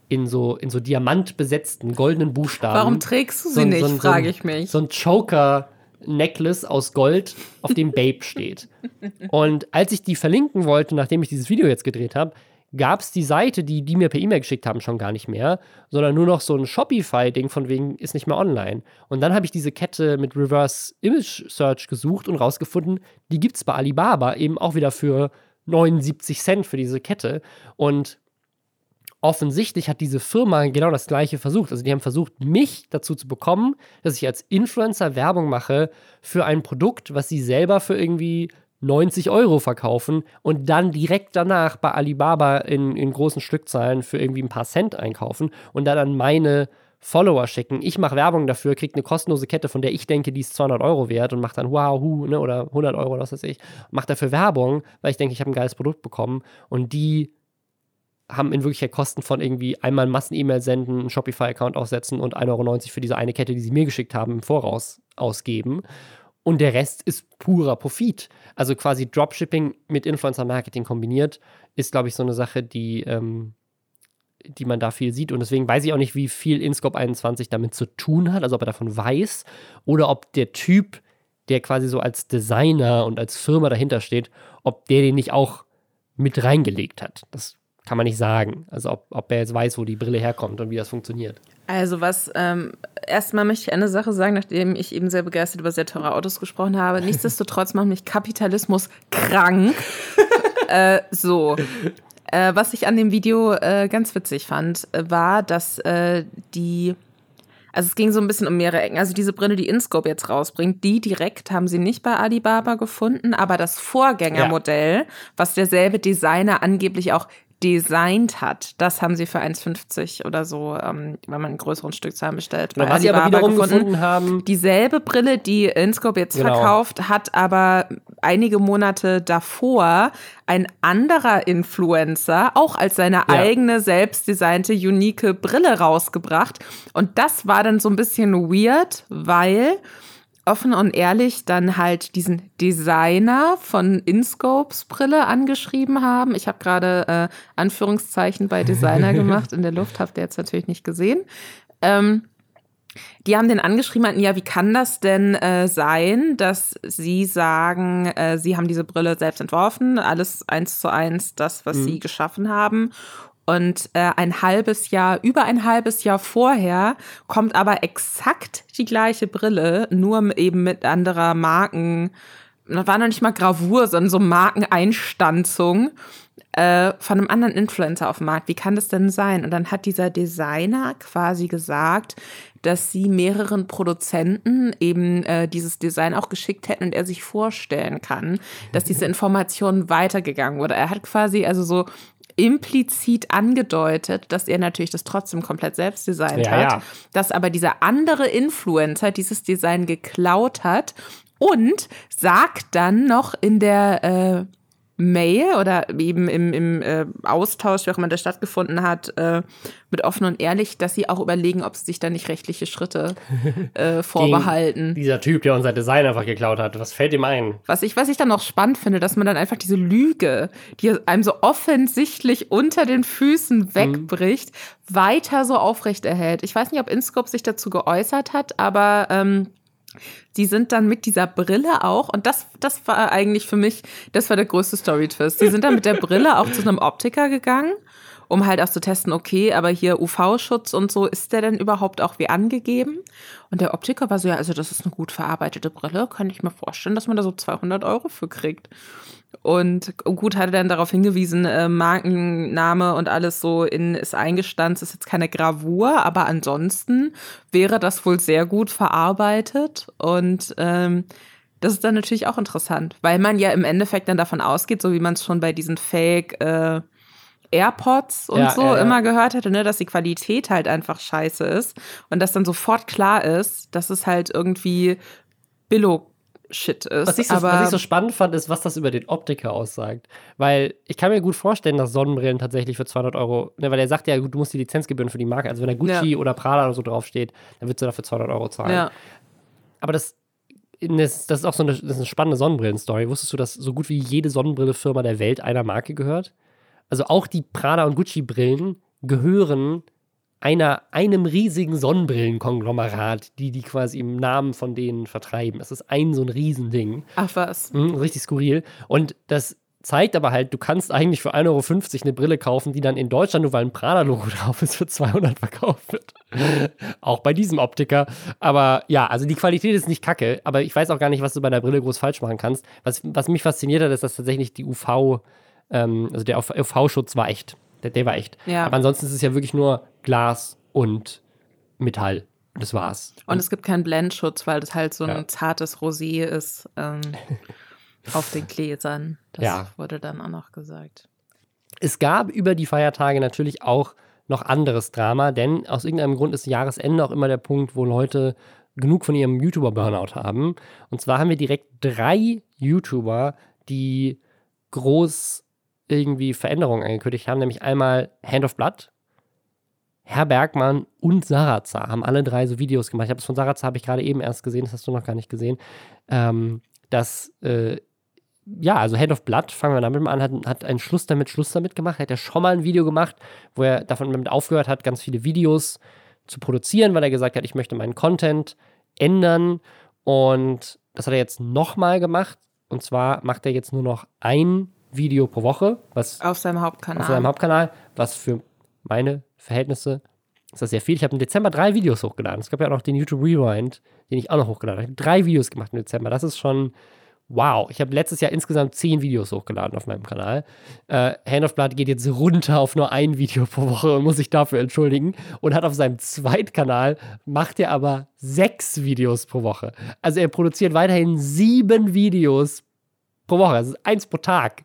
in so, in so diamantbesetzten goldenen Buchstaben. Warum trägst du sie nicht, frage ich mich. So ein Choker-Necklace aus Gold, auf dem Babe steht. Und als ich die verlinken wollte, nachdem ich dieses Video jetzt gedreht habe, gab es die Seite, die die mir per E-Mail geschickt haben, schon gar nicht mehr, sondern nur noch so ein Shopify-Ding von wegen ist nicht mehr online. Und dann habe ich diese Kette mit Reverse Image Search gesucht und rausgefunden, die gibt es bei Alibaba eben auch wieder für 79 Cent für diese Kette. Und offensichtlich hat diese Firma genau das gleiche versucht. Also die haben versucht, mich dazu zu bekommen, dass ich als Influencer Werbung mache für ein Produkt, was sie selber für irgendwie 90 Euro verkaufen und dann direkt danach bei Alibaba in, in großen Stückzahlen für irgendwie ein paar Cent einkaufen und dann an meine Follower schicken. Ich mache Werbung dafür, kriege eine kostenlose Kette, von der ich denke, die ist 200 Euro wert und mache dann wow, ne, oder 100 Euro, was weiß ich. Mache dafür Werbung, weil ich denke, ich habe ein geiles Produkt bekommen und die haben in Wirklichkeit Kosten von irgendwie einmal Massen-E-Mail senden, einen Shopify-Account aufsetzen und 1,90 Euro für diese eine Kette, die sie mir geschickt haben, im Voraus ausgeben. Und der Rest ist purer Profit. Also quasi Dropshipping mit Influencer-Marketing kombiniert, ist, glaube ich, so eine Sache, die, ähm, die man da viel sieht. Und deswegen weiß ich auch nicht, wie viel InScope 21 damit zu tun hat, also ob er davon weiß oder ob der Typ, der quasi so als Designer und als Firma dahinter steht, ob der den nicht auch mit reingelegt hat. Das kann man nicht sagen. Also ob, ob er jetzt weiß, wo die Brille herkommt und wie das funktioniert. Also was, ähm, erstmal möchte ich eine Sache sagen, nachdem ich eben sehr begeistert über sehr teure Autos gesprochen habe. Nichtsdestotrotz macht mich Kapitalismus krank. äh, so. Äh, was ich an dem Video äh, ganz witzig fand, war, dass äh, die also es ging so ein bisschen um mehrere Ecken. Also diese Brille, die InScope jetzt rausbringt, die direkt haben sie nicht bei Alibaba gefunden, aber das Vorgängermodell, ja. was derselbe Designer angeblich auch designt hat. Das haben sie für 1,50 oder so, ähm, wenn man einen größeren Stückzahlen bestellt. Genau, was sie aber wiederum gefunden. gefunden. haben. Dieselbe Brille, die Inscope jetzt genau. verkauft, hat aber einige Monate davor ein anderer Influencer auch als seine ja. eigene selbstdesignte unique Brille rausgebracht. Und das war dann so ein bisschen weird, weil offen und ehrlich dann halt diesen Designer von InScopes Brille angeschrieben haben. Ich habe gerade äh, Anführungszeichen bei Designer gemacht in der Luft, habt ihr jetzt natürlich nicht gesehen. Ähm, die haben den angeschrieben, meinten, ja, wie kann das denn äh, sein, dass sie sagen, äh, sie haben diese Brille selbst entworfen, alles eins zu eins das, was mhm. sie geschaffen haben. Und äh, ein halbes Jahr, über ein halbes Jahr vorher kommt aber exakt die gleiche Brille, nur eben mit anderer Marken. Das war noch nicht mal Gravur, sondern so Markeneinstanzung äh, von einem anderen Influencer auf dem Markt. Wie kann das denn sein? Und dann hat dieser Designer quasi gesagt, dass sie mehreren Produzenten eben äh, dieses Design auch geschickt hätten und er sich vorstellen kann, dass diese Information weitergegangen wurde. Er hat quasi also so implizit angedeutet, dass er natürlich das trotzdem komplett selbst designt ja, hat, ja. dass aber dieser andere Influencer dieses Design geklaut hat und sagt dann noch in der äh, Mail oder eben im, im äh, Austausch, wie auch immer der stattgefunden hat, äh, mit offen und ehrlich, dass sie auch überlegen, ob sie sich da nicht rechtliche Schritte äh, vorbehalten. dieser Typ, der unser Design einfach geklaut hat, was fällt ihm ein? Was ich, was ich dann noch spannend finde, dass man dann einfach diese Lüge, die einem so offensichtlich unter den Füßen mhm. wegbricht, mhm. weiter so aufrechterhält. Ich weiß nicht, ob Inscope sich dazu geäußert hat, aber ähm, Sie sind dann mit dieser Brille auch, und das, das war eigentlich für mich, das war der größte Story-Twist. Sie sind dann mit der Brille auch zu einem Optiker gegangen, um halt auch zu testen, okay, aber hier UV-Schutz und so, ist der denn überhaupt auch wie angegeben? Und der Optiker war so, ja, also das ist eine gut verarbeitete Brille, kann ich mir vorstellen, dass man da so 200 Euro für kriegt. Und gut hatte dann darauf hingewiesen, äh, Markenname und alles so in ist eingestanzt, ist jetzt keine Gravur, aber ansonsten wäre das wohl sehr gut verarbeitet. Und ähm, das ist dann natürlich auch interessant, weil man ja im Endeffekt dann davon ausgeht, so wie man es schon bei diesen Fake äh, AirPods und ja, so ja, ja. immer gehört hatte, ne, dass die Qualität halt einfach scheiße ist und dass dann sofort klar ist, dass es halt irgendwie Billo Shit ist. Was ich, so, was ich so spannend fand, ist, was das über den Optiker aussagt. Weil ich kann mir gut vorstellen, dass Sonnenbrillen tatsächlich für 200 Euro, ne, weil er sagt ja, du musst die Lizenzgebühren für die Marke, also wenn da Gucci oder Prada oder so draufsteht, dann wird du dafür 200 Euro zahlen. Ja. Aber das, das, das ist auch so eine, das ist eine spannende Sonnenbrillen-Story. Wusstest du, dass so gut wie jede Sonnenbrillefirma der Welt einer Marke gehört? Also auch die Prada und Gucci-Brillen gehören einer, einem riesigen Sonnenbrillenkonglomerat, die die quasi im Namen von denen vertreiben. Das ist ein so ein Riesending. Ach was. Mhm, richtig skurril. Und das zeigt aber halt, du kannst eigentlich für 1,50 Euro eine Brille kaufen, die dann in Deutschland, nur weil ein Prada-Logo drauf ist, für 200 verkauft wird. auch bei diesem Optiker. Aber ja, also die Qualität ist nicht kacke, aber ich weiß auch gar nicht, was du bei der Brille groß falsch machen kannst. Was, was mich fasziniert hat, ist, dass tatsächlich die UV, ähm, also der UV-Schutz war echt. Der, der war echt. Ja. Aber ansonsten ist es ja wirklich nur Glas und Metall. Das war's. Und es gibt keinen Blendschutz, weil das halt so ein Ja. zartes Rosé ist ähm, auf den Gläsern. Das Ja. wurde dann auch noch gesagt. Es gab über die Feiertage natürlich auch noch anderes Drama, denn aus irgendeinem Grund ist Jahresende auch immer der Punkt, wo Leute genug von ihrem YouTuber-Burnout haben. Und zwar haben wir direkt drei YouTuber, die groß irgendwie Veränderungen angekündigt haben, nämlich einmal Hand of Blood, Herr Bergmann und Sarazar haben alle drei so Videos gemacht. Ich habe es von Sarazar habe ich gerade eben erst gesehen, das hast du noch gar nicht gesehen. Ähm, dass äh, ja, also Hand of Blood, fangen wir damit mal an, hat, hat einen Schluss damit, Schluss damit gemacht. Er hat ja schon mal ein Video gemacht, wo er davon damit aufgehört hat, ganz viele Videos zu produzieren, weil er gesagt hat, ich möchte meinen Content ändern. Und das hat er jetzt nochmal gemacht. Und zwar macht er jetzt nur noch ein Video pro Woche, was Auf seinem Hauptkanal. auf seinem Hauptkanal, was für meine Verhältnisse ist das sehr viel. Ich habe im Dezember drei Videos hochgeladen. Es gab ja auch noch den YouTube Rewind, den ich auch noch hochgeladen habe. Ich habe drei Videos gemacht im Dezember. Das ist schon wow. Ich habe letztes Jahr insgesamt zehn Videos hochgeladen auf meinem Kanal. Äh, Hand of Blood geht jetzt runter auf nur ein Video pro Woche und muss sich dafür entschuldigen. Und hat auf seinem Zweitkanal, macht er aber sechs Videos pro Woche. Also er produziert weiterhin sieben Videos pro Woche. Das ist eins pro Tag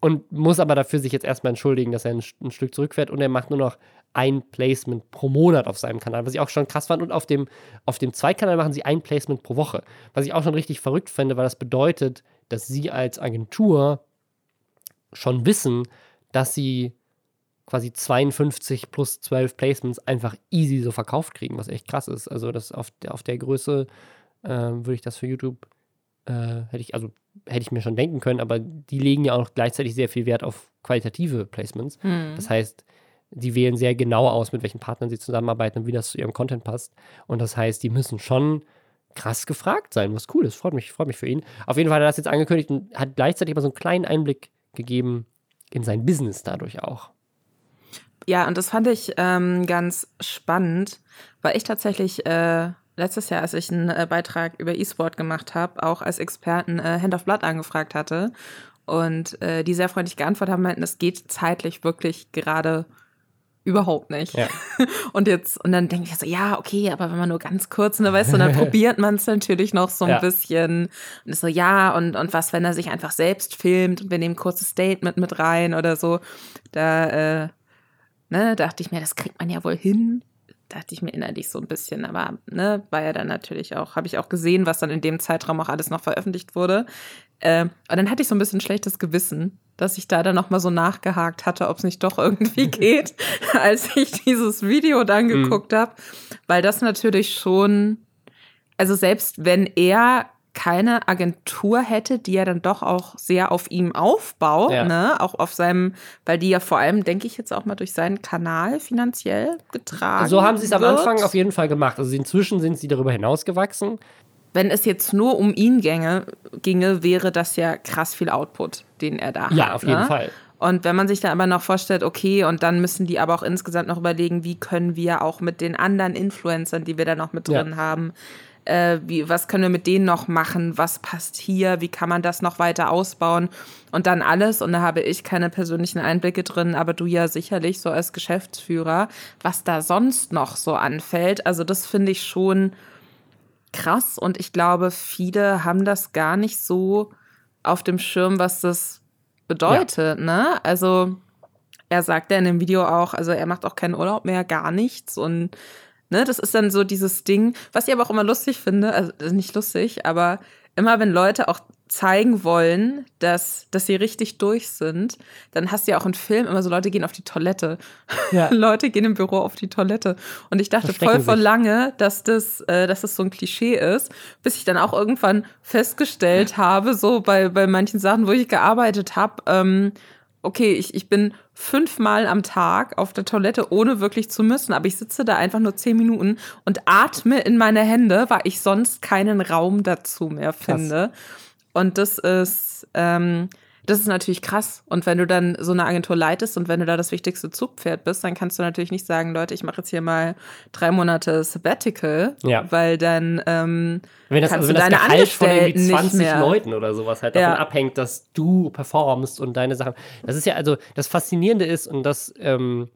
und muss aber dafür sich jetzt erstmal entschuldigen, dass er ein, ein Stück zurückfährt und er macht nur noch ein Placement pro Monat auf seinem Kanal, was ich auch schon krass fand. Und auf dem, auf dem Zweitkanal machen sie ein Placement pro Woche, was ich auch schon richtig verrückt finde, weil das bedeutet, dass sie als Agentur schon wissen, dass sie quasi 52 plus 12 Placements einfach easy so verkauft kriegen, was echt krass ist. Also das auf, der- auf der Größe äh, würde ich das für YouTube äh, hätte ich, also hätte ich mir schon denken können, aber die legen ja auch gleichzeitig sehr viel Wert auf qualitative Placements. Hm. Das heißt, die wählen sehr genau aus, mit welchen Partnern sie zusammenarbeiten und wie das zu ihrem Content passt. Und das heißt, die müssen schon krass gefragt sein, was cool ist. Freut mich, freut mich für ihn. Auf jeden Fall hat er das jetzt angekündigt und hat gleichzeitig aber so einen kleinen Einblick gegeben in sein Business dadurch auch. Ja, und das fand ich ähm, ganz spannend, weil ich tatsächlich äh, letztes Jahr, als ich einen äh, Beitrag über E-Sport gemacht habe, auch als Experten äh, Hand of Blood angefragt hatte. Und äh, die sehr freundlich geantwortet haben, meinten, es geht zeitlich wirklich gerade überhaupt nicht. Ja. Und jetzt, und dann denke ich so, ja, okay, aber wenn man nur ganz kurz, ne, weißt du, dann probiert man es natürlich noch so ein Ja. bisschen. Und ist so, ja, und, und was, wenn er sich einfach selbst filmt und wir nehmen ein kurzes Statement mit rein oder so. Da, äh, ne, dachte ich mir, das kriegt man ja wohl hin. Dachte ich mir innerlich so ein bisschen, aber ne, war ja dann natürlich auch, habe ich auch gesehen, was dann in dem Zeitraum auch alles noch veröffentlicht wurde. Ähm, und dann hatte ich so ein bisschen schlechtes Gewissen, dass ich da dann nochmal so nachgehakt hatte, ob es nicht doch irgendwie geht, als ich dieses Video dann Mhm. geguckt habe. Weil das natürlich schon, also selbst wenn er keine Agentur hätte, die ja dann doch auch sehr auf ihm aufbaut, Ja. ne, auch auf seinem, weil die ja vor allem, denke ich jetzt auch mal durch seinen Kanal finanziell getragen So haben sie es am. Anfang auf jeden Fall gemacht. Also inzwischen sind sie darüber hinausgewachsen. Wenn es jetzt nur um ihn ginge, ginge, wäre das ja krass viel Output, den er da hat. Ja, auf jeden ne? Fall. Und wenn man sich dann aber noch vorstellt, okay, und dann müssen die aber auch insgesamt noch überlegen, wie können wir auch mit den anderen Influencern, die wir da noch mit Ja. drin haben, äh, wie, was können wir mit denen noch machen, was passt hier, wie kann man das noch weiter ausbauen und dann alles. Und da habe ich keine persönlichen Einblicke drin, aber du ja sicherlich so als Geschäftsführer, was da sonst noch so anfällt. Also das finde ich schon krass und ich glaube, viele haben das gar nicht so auf dem Schirm, was das bedeutet, ne? Also er sagt ja in dem Video auch, also er macht auch keinen Urlaub mehr, gar nichts und ne, das ist dann so dieses Ding, was ich aber auch immer lustig finde, also ist nicht lustig, aber immer wenn Leute auch zeigen wollen, dass, dass sie richtig durch sind, dann hast du ja auch im Film immer so Leute gehen auf die Toilette. Ja. Leute gehen im Büro auf die Toilette. Und ich dachte voll vor lange, dass das, äh, dass das so ein Klischee ist, bis ich dann auch irgendwann festgestellt habe, so bei, bei manchen Sachen, wo ich gearbeitet habe, ähm, okay, ich, ich bin fünfmal am Tag auf der Toilette, ohne wirklich zu müssen, aber ich sitze da einfach nur zehn Minuten und atme in meine Hände, weil ich sonst keinen Raum dazu mehr finde. Krass. Und das ist, ähm, das ist natürlich krass. Und wenn du dann so eine Agentur leitest und wenn du da das wichtigste Zugpferd bist, dann kannst du natürlich nicht sagen, Leute, ich mache jetzt hier mal drei Monate Sabbatical, ja. weil dann ähm, wenn das, kannst also du deine das Angestellten von 20 nicht mehr. Leuten oder sowas halt davon ja. abhängt, dass du performst und deine Sachen. Das ist ja also das Faszinierende ist und das ähm,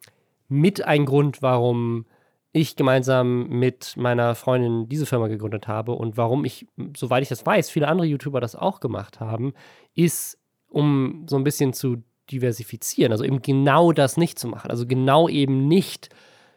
mit ein Grund, warum ich gemeinsam mit meiner Freundin diese Firma gegründet habe und warum ich, soweit ich das weiß, viele andere YouTuber das auch gemacht haben, ist, um so ein bisschen zu diversifizieren, also eben genau das nicht zu machen, also genau eben nicht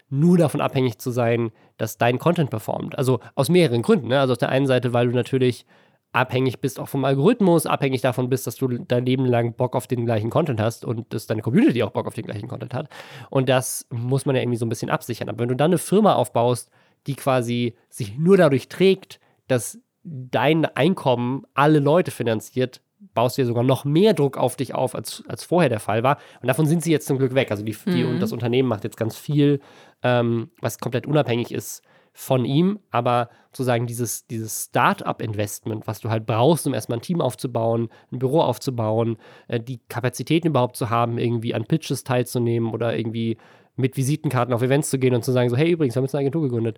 nur davon abhängig zu sein, dass dein Content performt. Also aus mehreren Gründen. Ne? Also auf der einen Seite, weil du natürlich abhängig bist auch vom Algorithmus, abhängig davon bist, dass du dein Leben lang Bock auf den gleichen Content hast und dass deine Community auch Bock auf den gleichen Content hat. Und das muss man ja irgendwie so ein bisschen absichern. Aber wenn du dann eine Firma aufbaust, die quasi sich nur dadurch trägt, dass dein Einkommen alle Leute finanziert, baust du ja sogar noch mehr Druck auf dich auf, als, als vorher der Fall war. Und davon sind sie jetzt zum Glück weg. Also die, die mhm. das Unternehmen macht jetzt ganz viel, ähm, was komplett unabhängig ist von ihm, aber sozusagen dieses, dieses Start-up-Investment, was du halt brauchst, um erstmal ein Team aufzubauen, ein Büro aufzubauen, äh, die Kapazitäten überhaupt zu haben, irgendwie an Pitches teilzunehmen oder irgendwie mit Visitenkarten auf Events zu gehen und zu sagen, so, hey, übrigens, wir haben jetzt eine Agentur gegründet.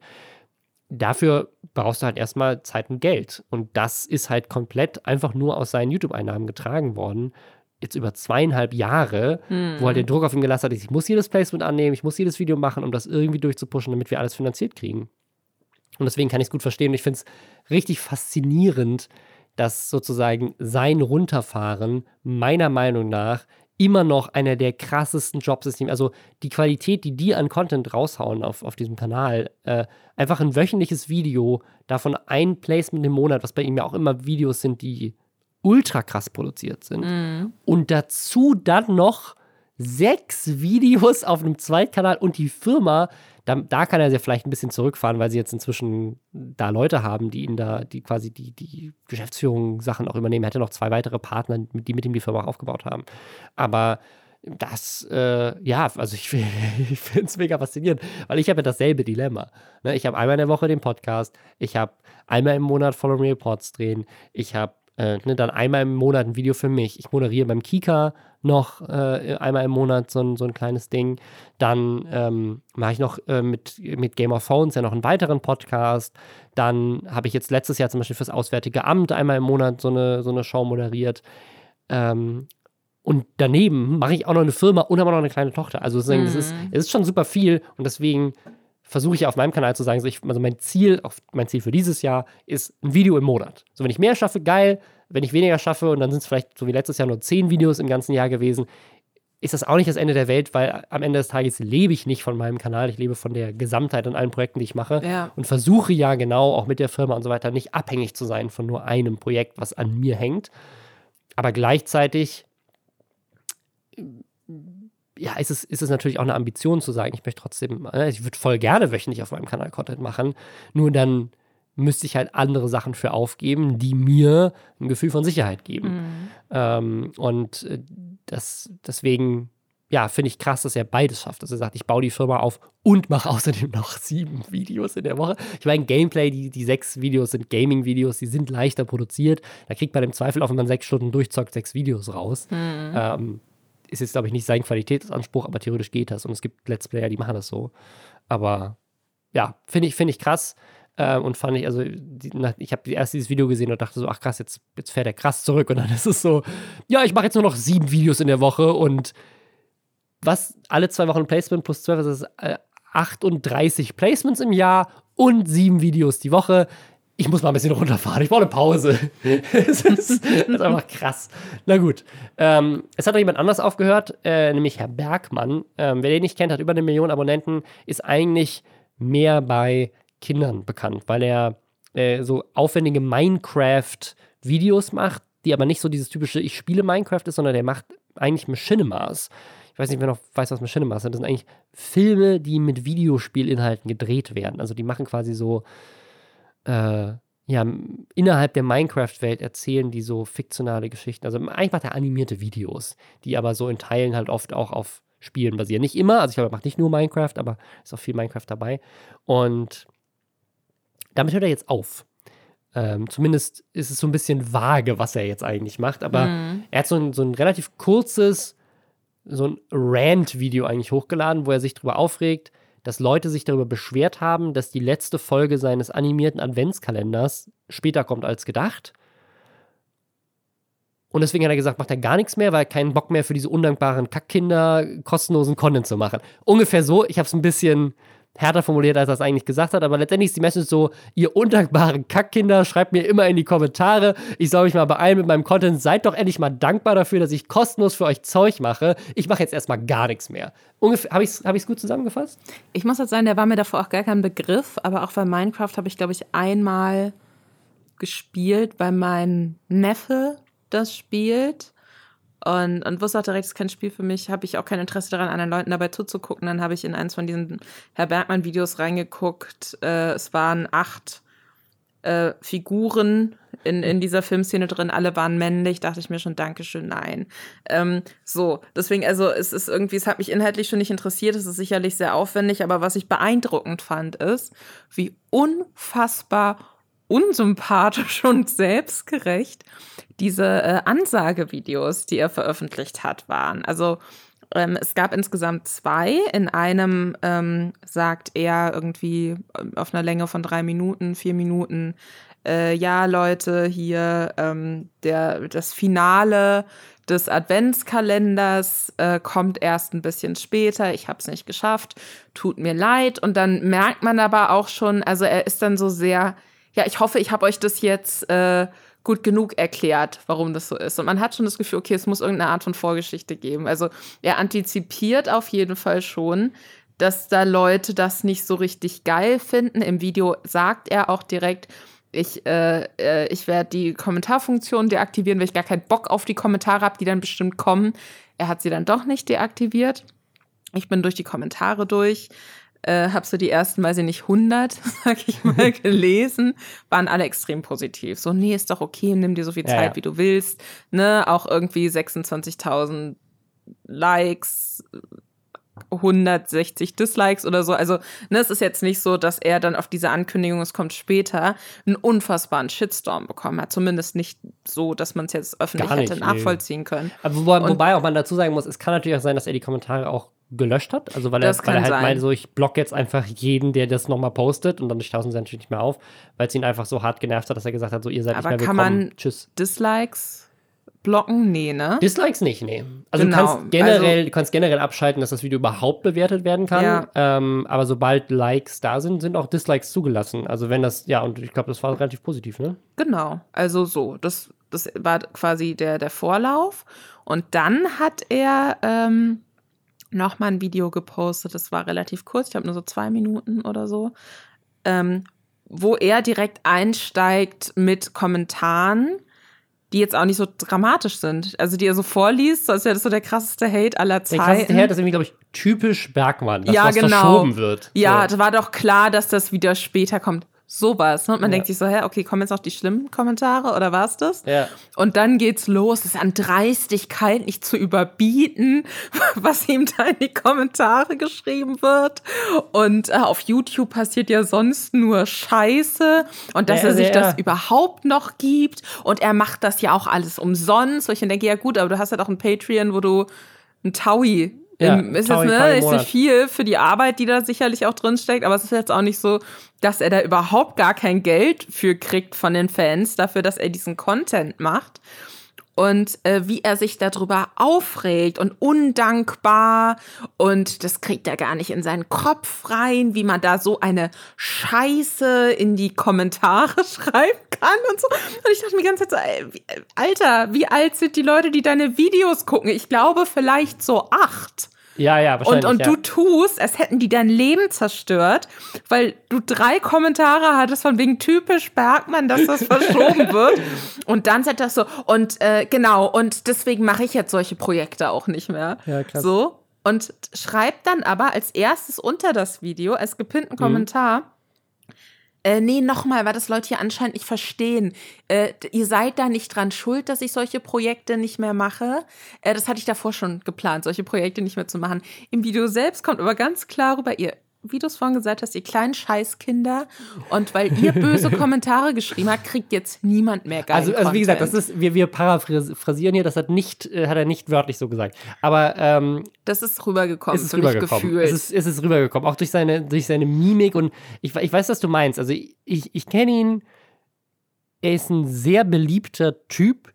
Dafür brauchst du halt erstmal Zeit und Geld. Und das ist halt komplett einfach nur aus seinen YouTube-Einnahmen getragen worden jetzt über zweieinhalb Jahre, mhm. wo halt der Druck auf ihn gelassen hat, ich muss jedes Placement annehmen, ich muss jedes Video machen, um das irgendwie durchzupushen, damit wir alles finanziert kriegen. Und deswegen kann ich es gut verstehen. Und ich finde es richtig faszinierend, dass sozusagen sein Runterfahren meiner Meinung nach immer noch einer der krassesten Jobs ist. Also die Qualität, die die an Content raushauen auf, auf diesem Kanal, äh, einfach ein wöchentliches Video, davon ein Placement im Monat, was bei ihm ja auch immer Videos sind, die ultra krass produziert sind. Mhm. Und dazu dann noch sechs Videos auf einem Zweitkanal und die Firma, da, da kann er ja vielleicht ein bisschen zurückfahren, weil sie jetzt inzwischen da Leute haben, die ihn da, die quasi die, die Geschäftsführung Sachen auch übernehmen. Er hatte noch zwei weitere Partner, die mit ihm die Firma auch aufgebaut haben. Aber das, äh, ja, also ich, ich finde es mega faszinierend, weil ich habe ja dasselbe Dilemma. Ne? Ich habe einmal in der Woche den Podcast, ich habe einmal im Monat Follow Reports drehen, ich habe äh, ne, dann einmal im Monat ein Video für mich. Ich moderiere beim Kika noch äh, einmal im Monat so ein, so ein kleines Ding. Dann ähm, mache ich noch äh, mit, mit Game of Thrones ja noch einen weiteren Podcast. Dann habe ich jetzt letztes Jahr zum Beispiel fürs Auswärtige Amt einmal im Monat so eine, so eine Show moderiert. Ähm, und daneben mache ich auch noch eine Firma und habe noch eine kleine Tochter. Also deswegen, mhm. es, ist, es ist schon super viel und deswegen versuche ich auf meinem Kanal zu sagen, so ich, also mein Ziel, mein Ziel für dieses Jahr ist ein Video im Monat. So, wenn ich mehr schaffe, geil. Wenn ich weniger schaffe und dann sind es vielleicht so wie letztes Jahr nur zehn Videos im ganzen Jahr gewesen, ist das auch nicht das Ende der Welt, weil am Ende des Tages lebe ich nicht von meinem Kanal, ich lebe von der Gesamtheit an allen Projekten, die ich mache ja. und versuche ja genau auch mit der Firma und so weiter nicht abhängig zu sein von nur einem Projekt, was an mir hängt. Aber gleichzeitig ja, ist es, ist es natürlich auch eine Ambition zu sagen, ich möchte trotzdem, äh, ich würde voll gerne wöchentlich auf meinem Kanal Content machen, nur dann müsste ich halt andere Sachen für aufgeben, die mir ein Gefühl von Sicherheit geben. Mhm. Ähm, und äh, das, deswegen, ja, finde ich krass, dass er beides schafft. Dass er sagt, ich baue die Firma auf und mache außerdem noch sieben Videos in der Woche. Ich meine, Gameplay, die, die sechs Videos sind Gaming-Videos, die sind leichter produziert. Da kriegt man im Zweifel auch, wenn man sechs Stunden durchzockt, sechs Videos raus. Mhm. Ähm, ist jetzt, glaube ich, nicht sein Qualitätsanspruch, aber theoretisch geht das. Und es gibt Let's Player, die machen das so. Aber ja, finde ich, find ich krass. Ähm, und fand ich, also, die, ich habe erst dieses Video gesehen und dachte so, ach krass, jetzt, jetzt fährt er krass zurück. Und dann ist es so, ja, ich mache jetzt nur noch sieben Videos in der Woche und was alle zwei Wochen Placement plus zwölf, das ist äh, 38 Placements im Jahr und sieben Videos die Woche ich muss mal ein bisschen runterfahren, ich brauche eine Pause. das, ist, ist, einfach krass. Na gut. Ähm, es hat noch jemand anders aufgehört, äh, nämlich Herr Bergmann. Ähm, wer den nicht kennt, hat über eine Million Abonnenten, ist eigentlich mehr bei Kindern bekannt, weil er äh, so aufwendige Minecraft-Videos macht, die aber nicht so dieses typische Ich spiele Minecraft ist, sondern der macht eigentlich Machinimas. Ich weiß nicht, wer noch weiß, was Machinimas sind. Das sind eigentlich Filme, die mit Videospielinhalten gedreht werden. Also die machen quasi so äh, ja, innerhalb der Minecraft-Welt erzählen die so fiktionale Geschichten. Also eigentlich macht er animierte Videos, die aber so in Teilen halt oft auch auf Spielen basieren. Nicht immer, also ich glaube, er macht nicht nur Minecraft, aber ist auch viel Minecraft dabei. Und damit hört er jetzt auf. Ähm, zumindest ist es so ein bisschen vage, was er jetzt eigentlich macht. Aber mhm. er hat so ein, so ein relativ kurzes, so ein Rant-Video eigentlich hochgeladen, wo er sich darüber aufregt, dass Leute sich darüber beschwert haben, dass die letzte Folge seines animierten Adventskalenders später kommt als gedacht. Und deswegen hat er gesagt, macht er gar nichts mehr, weil er keinen Bock mehr für diese undankbaren Kackkinder kostenlosen Content zu machen. Ungefähr so, ich habe es ein bisschen härter formuliert, als er es eigentlich gesagt hat, aber letztendlich ist die Message so, ihr undankbaren Kackkinder, schreibt mir immer in die Kommentare, ich soll mich mal beeilen mit meinem Content, seid doch endlich mal dankbar dafür, dass ich kostenlos für euch Zeug mache. Ich mache jetzt erstmal gar nichts mehr. Habe ich es hab gut zusammengefasst? Ich muss jetzt sagen, der war mir davor auch gar kein Begriff, aber auch bei Minecraft habe ich, glaube ich, einmal gespielt, weil mein Neffe das spielt und, und wusste auch direkt, es ist kein Spiel für mich, habe ich auch kein Interesse daran, anderen Leuten dabei zuzugucken. Dann habe ich in eins von diesen Herr Bergmann-Videos reingeguckt. Äh, es waren acht äh, Figuren in, in dieser Filmszene drin, alle waren männlich, dachte ich mir schon, Dankeschön, nein. Ähm, so, deswegen, also es ist irgendwie, es hat mich inhaltlich schon nicht interessiert, es ist sicherlich sehr aufwendig, aber was ich beeindruckend fand, ist, wie unfassbar unsympathisch und selbstgerecht diese äh, Ansagevideos, die er veröffentlicht hat, waren. Also ähm, es gab insgesamt zwei. In einem ähm, sagt er irgendwie ähm, auf einer Länge von drei Minuten, vier Minuten, äh, ja Leute, hier ähm, der, das Finale des Adventskalenders äh, kommt erst ein bisschen später. Ich habe es nicht geschafft, tut mir leid. Und dann merkt man aber auch schon, also er ist dann so sehr, ja, ich hoffe, ich habe euch das jetzt äh, gut genug erklärt, warum das so ist. Und man hat schon das Gefühl, okay, es muss irgendeine Art von Vorgeschichte geben. Also er antizipiert auf jeden Fall schon, dass da Leute das nicht so richtig geil finden. Im Video sagt er auch direkt, ich, äh, äh ich werde die Kommentarfunktion deaktivieren, weil ich gar keinen Bock auf die Kommentare habe, die dann bestimmt kommen. Er hat sie dann doch nicht deaktiviert. Ich bin durch die Kommentare durch äh, habe so die ersten, weiß ich nicht, 100, sag ich mal, gelesen, waren alle extrem positiv. So, nee, ist doch okay, nimm dir so viel Zeit, ja, wie du willst. Ne, auch irgendwie 26.000 Likes, 160 Dislikes oder so. Also, ne, es ist jetzt nicht so, dass er dann auf diese Ankündigung, es kommt später, einen unfassbaren Shitstorm bekommen hat. Zumindest nicht so, dass man es jetzt öffentlich nicht, hätte nachvollziehen nee. können. Wobei, wobei, auch man dazu sagen muss, es kann natürlich auch sein, dass er die Kommentare auch gelöscht hat. Also weil er, weil er halt meint, so ich block jetzt einfach jeden, der das nochmal postet und dann tauchen sie natürlich nicht mehr auf, weil es ihn einfach so hart genervt hat, dass er gesagt hat, so ihr seid Aber nicht mehr willkommen. kann man Tschüss. Dislikes blocken? Nee, ne? Dislikes nicht, nee. Also genau. du kannst generell, also, du kannst generell abschalten, dass das Video überhaupt bewertet werden kann. Ja. Ähm, aber sobald Likes da sind, sind auch Dislikes zugelassen. Also wenn das, ja, und ich glaube, das war relativ positiv, ne? Genau. Also so, das, das war quasi der, der Vorlauf. Und dann hat er ähm, nochmal ein Video gepostet, das war relativ kurz, ich glaube nur so zwei Minuten oder so, ähm, wo er direkt einsteigt mit Kommentaren, die jetzt auch nicht so dramatisch sind. Also die er so vorliest, so als wäre das so der krasseste Hate aller Zeiten. Der krasseste Hate ist irgendwie, glaube ich, typisch Bergmann, dass ja, was genau. verschoben wird. Ja, es war doch klar, dass das wieder später kommt sowas. Ne? Und man ja. denkt sich so, hä, okay, kommen jetzt noch die schlimmen Kommentare oder war es das? Ja. Und dann geht's los, es ist an Dreistigkeit nicht zu überbieten, was ihm da in die Kommentare geschrieben wird. Und äh, auf YouTube passiert ja sonst nur Scheiße und dass ja, er sich das überhaupt noch gibt. Und er macht das ja auch alles umsonst. Wo ich dann denke, ja gut, aber du hast ja doch ein Patreon, wo du ein Taui ja, ist jetzt ne, ist nicht viel für die Arbeit, die da sicherlich auch drin steckt, aber es ist jetzt auch nicht so, dass er da überhaupt gar kein Geld für kriegt von den Fans dafür, dass er diesen Content macht und äh, wie er sich darüber aufregt und undankbar und das kriegt er gar nicht in seinen Kopf rein, wie man da so eine Scheiße in die Kommentare schreiben kann und so. Und ich dachte mir Zeit so, ey, Alter, wie alt sind die Leute, die deine Videos gucken? Ich glaube vielleicht so acht. Ja, ja, wahrscheinlich. Und, und ja. du tust, als hätten die dein Leben zerstört, weil du drei Kommentare hattest von wegen typisch Bergmann, dass das verschoben wird. Und dann sagt das so, und äh, genau, und deswegen mache ich jetzt solche Projekte auch nicht mehr. Ja, krass. So. Und schreibt dann aber als erstes unter das Video, als gepinnten mhm. Äh, nee, nochmal, weil das Leute hier anscheinend nicht verstehen. Äh, ihr seid da nicht dran schuld, dass ich solche Projekte nicht mehr mache. Äh, das hatte ich davor schon geplant, solche Projekte nicht mehr zu machen. Im Video selbst kommt aber ganz klar rüber, ihr wie du es vorhin gesagt hast, ihr kleinen Scheißkinder. Und weil ihr böse Kommentare geschrieben habt, kriegt jetzt niemand mehr geil. Also, also wie gesagt, das ist, wir, wir paraphrasieren hier, das hat, nicht, äh, hat er nicht wörtlich so gesagt. Aber ähm, das ist rübergekommen, ist es rübergekommen. Es ist, es ist rübergekommen, auch durch seine, durch seine Mimik. Und ich, ich weiß, was du meinst. Also ich, ich, ich kenne ihn, er ist ein sehr beliebter Typ,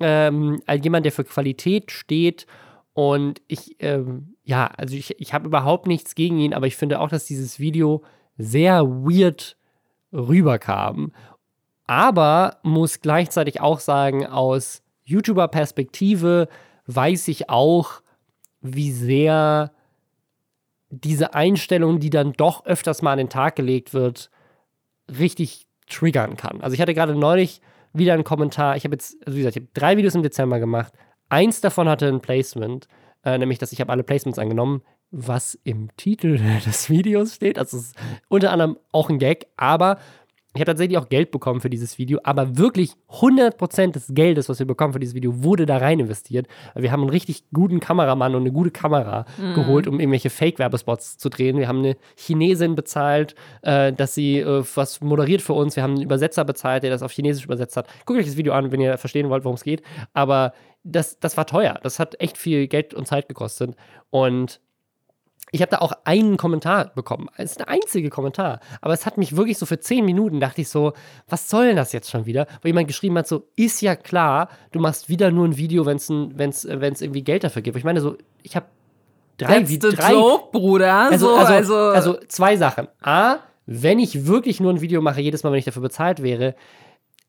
ähm, jemand, der für Qualität steht. Und ich, ähm, ja, also ich, ich habe überhaupt nichts gegen ihn, aber ich finde auch, dass dieses Video sehr weird rüberkam. Aber muss gleichzeitig auch sagen, aus YouTuber-Perspektive weiß ich auch, wie sehr diese Einstellung, die dann doch öfters mal an den Tag gelegt wird, richtig triggern kann. Also ich hatte gerade neulich wieder einen Kommentar. Ich habe jetzt, also wie gesagt, ich habe drei Videos im Dezember gemacht. Eins davon hatte ein Placement äh, nämlich dass ich habe alle Placements angenommen, was im Titel des Videos steht. Also ist unter anderem auch ein Gag, aber ich habe tatsächlich auch Geld bekommen für dieses Video, aber wirklich 100% des Geldes, was wir bekommen für dieses Video, wurde da rein investiert. Wir haben einen richtig guten Kameramann und eine gute Kamera mhm. geholt, um irgendwelche Fake-Werbespots zu drehen. Wir haben eine Chinesin bezahlt, äh, dass sie äh, was moderiert für uns. Wir haben einen Übersetzer bezahlt, der das auf Chinesisch übersetzt hat. Guckt euch das Video an, wenn ihr verstehen wollt, worum es geht. Aber das, das war teuer. Das hat echt viel Geld und Zeit gekostet. Und ich habe da auch einen Kommentar bekommen. Es ist der einzige Kommentar. Aber es hat mich wirklich so für zehn Minuten, dachte ich so, was soll denn das jetzt schon wieder? Wo jemand geschrieben hat, so, ist ja klar, du machst wieder nur ein Video, wenn es wenn's, wenn's irgendwie Geld dafür gibt. Ich meine, so, ich habe drei Videos. drei, Joke, Bruder. Also, so, also, also, also zwei Sachen. A, wenn ich wirklich nur ein Video mache, jedes Mal, wenn ich dafür bezahlt wäre,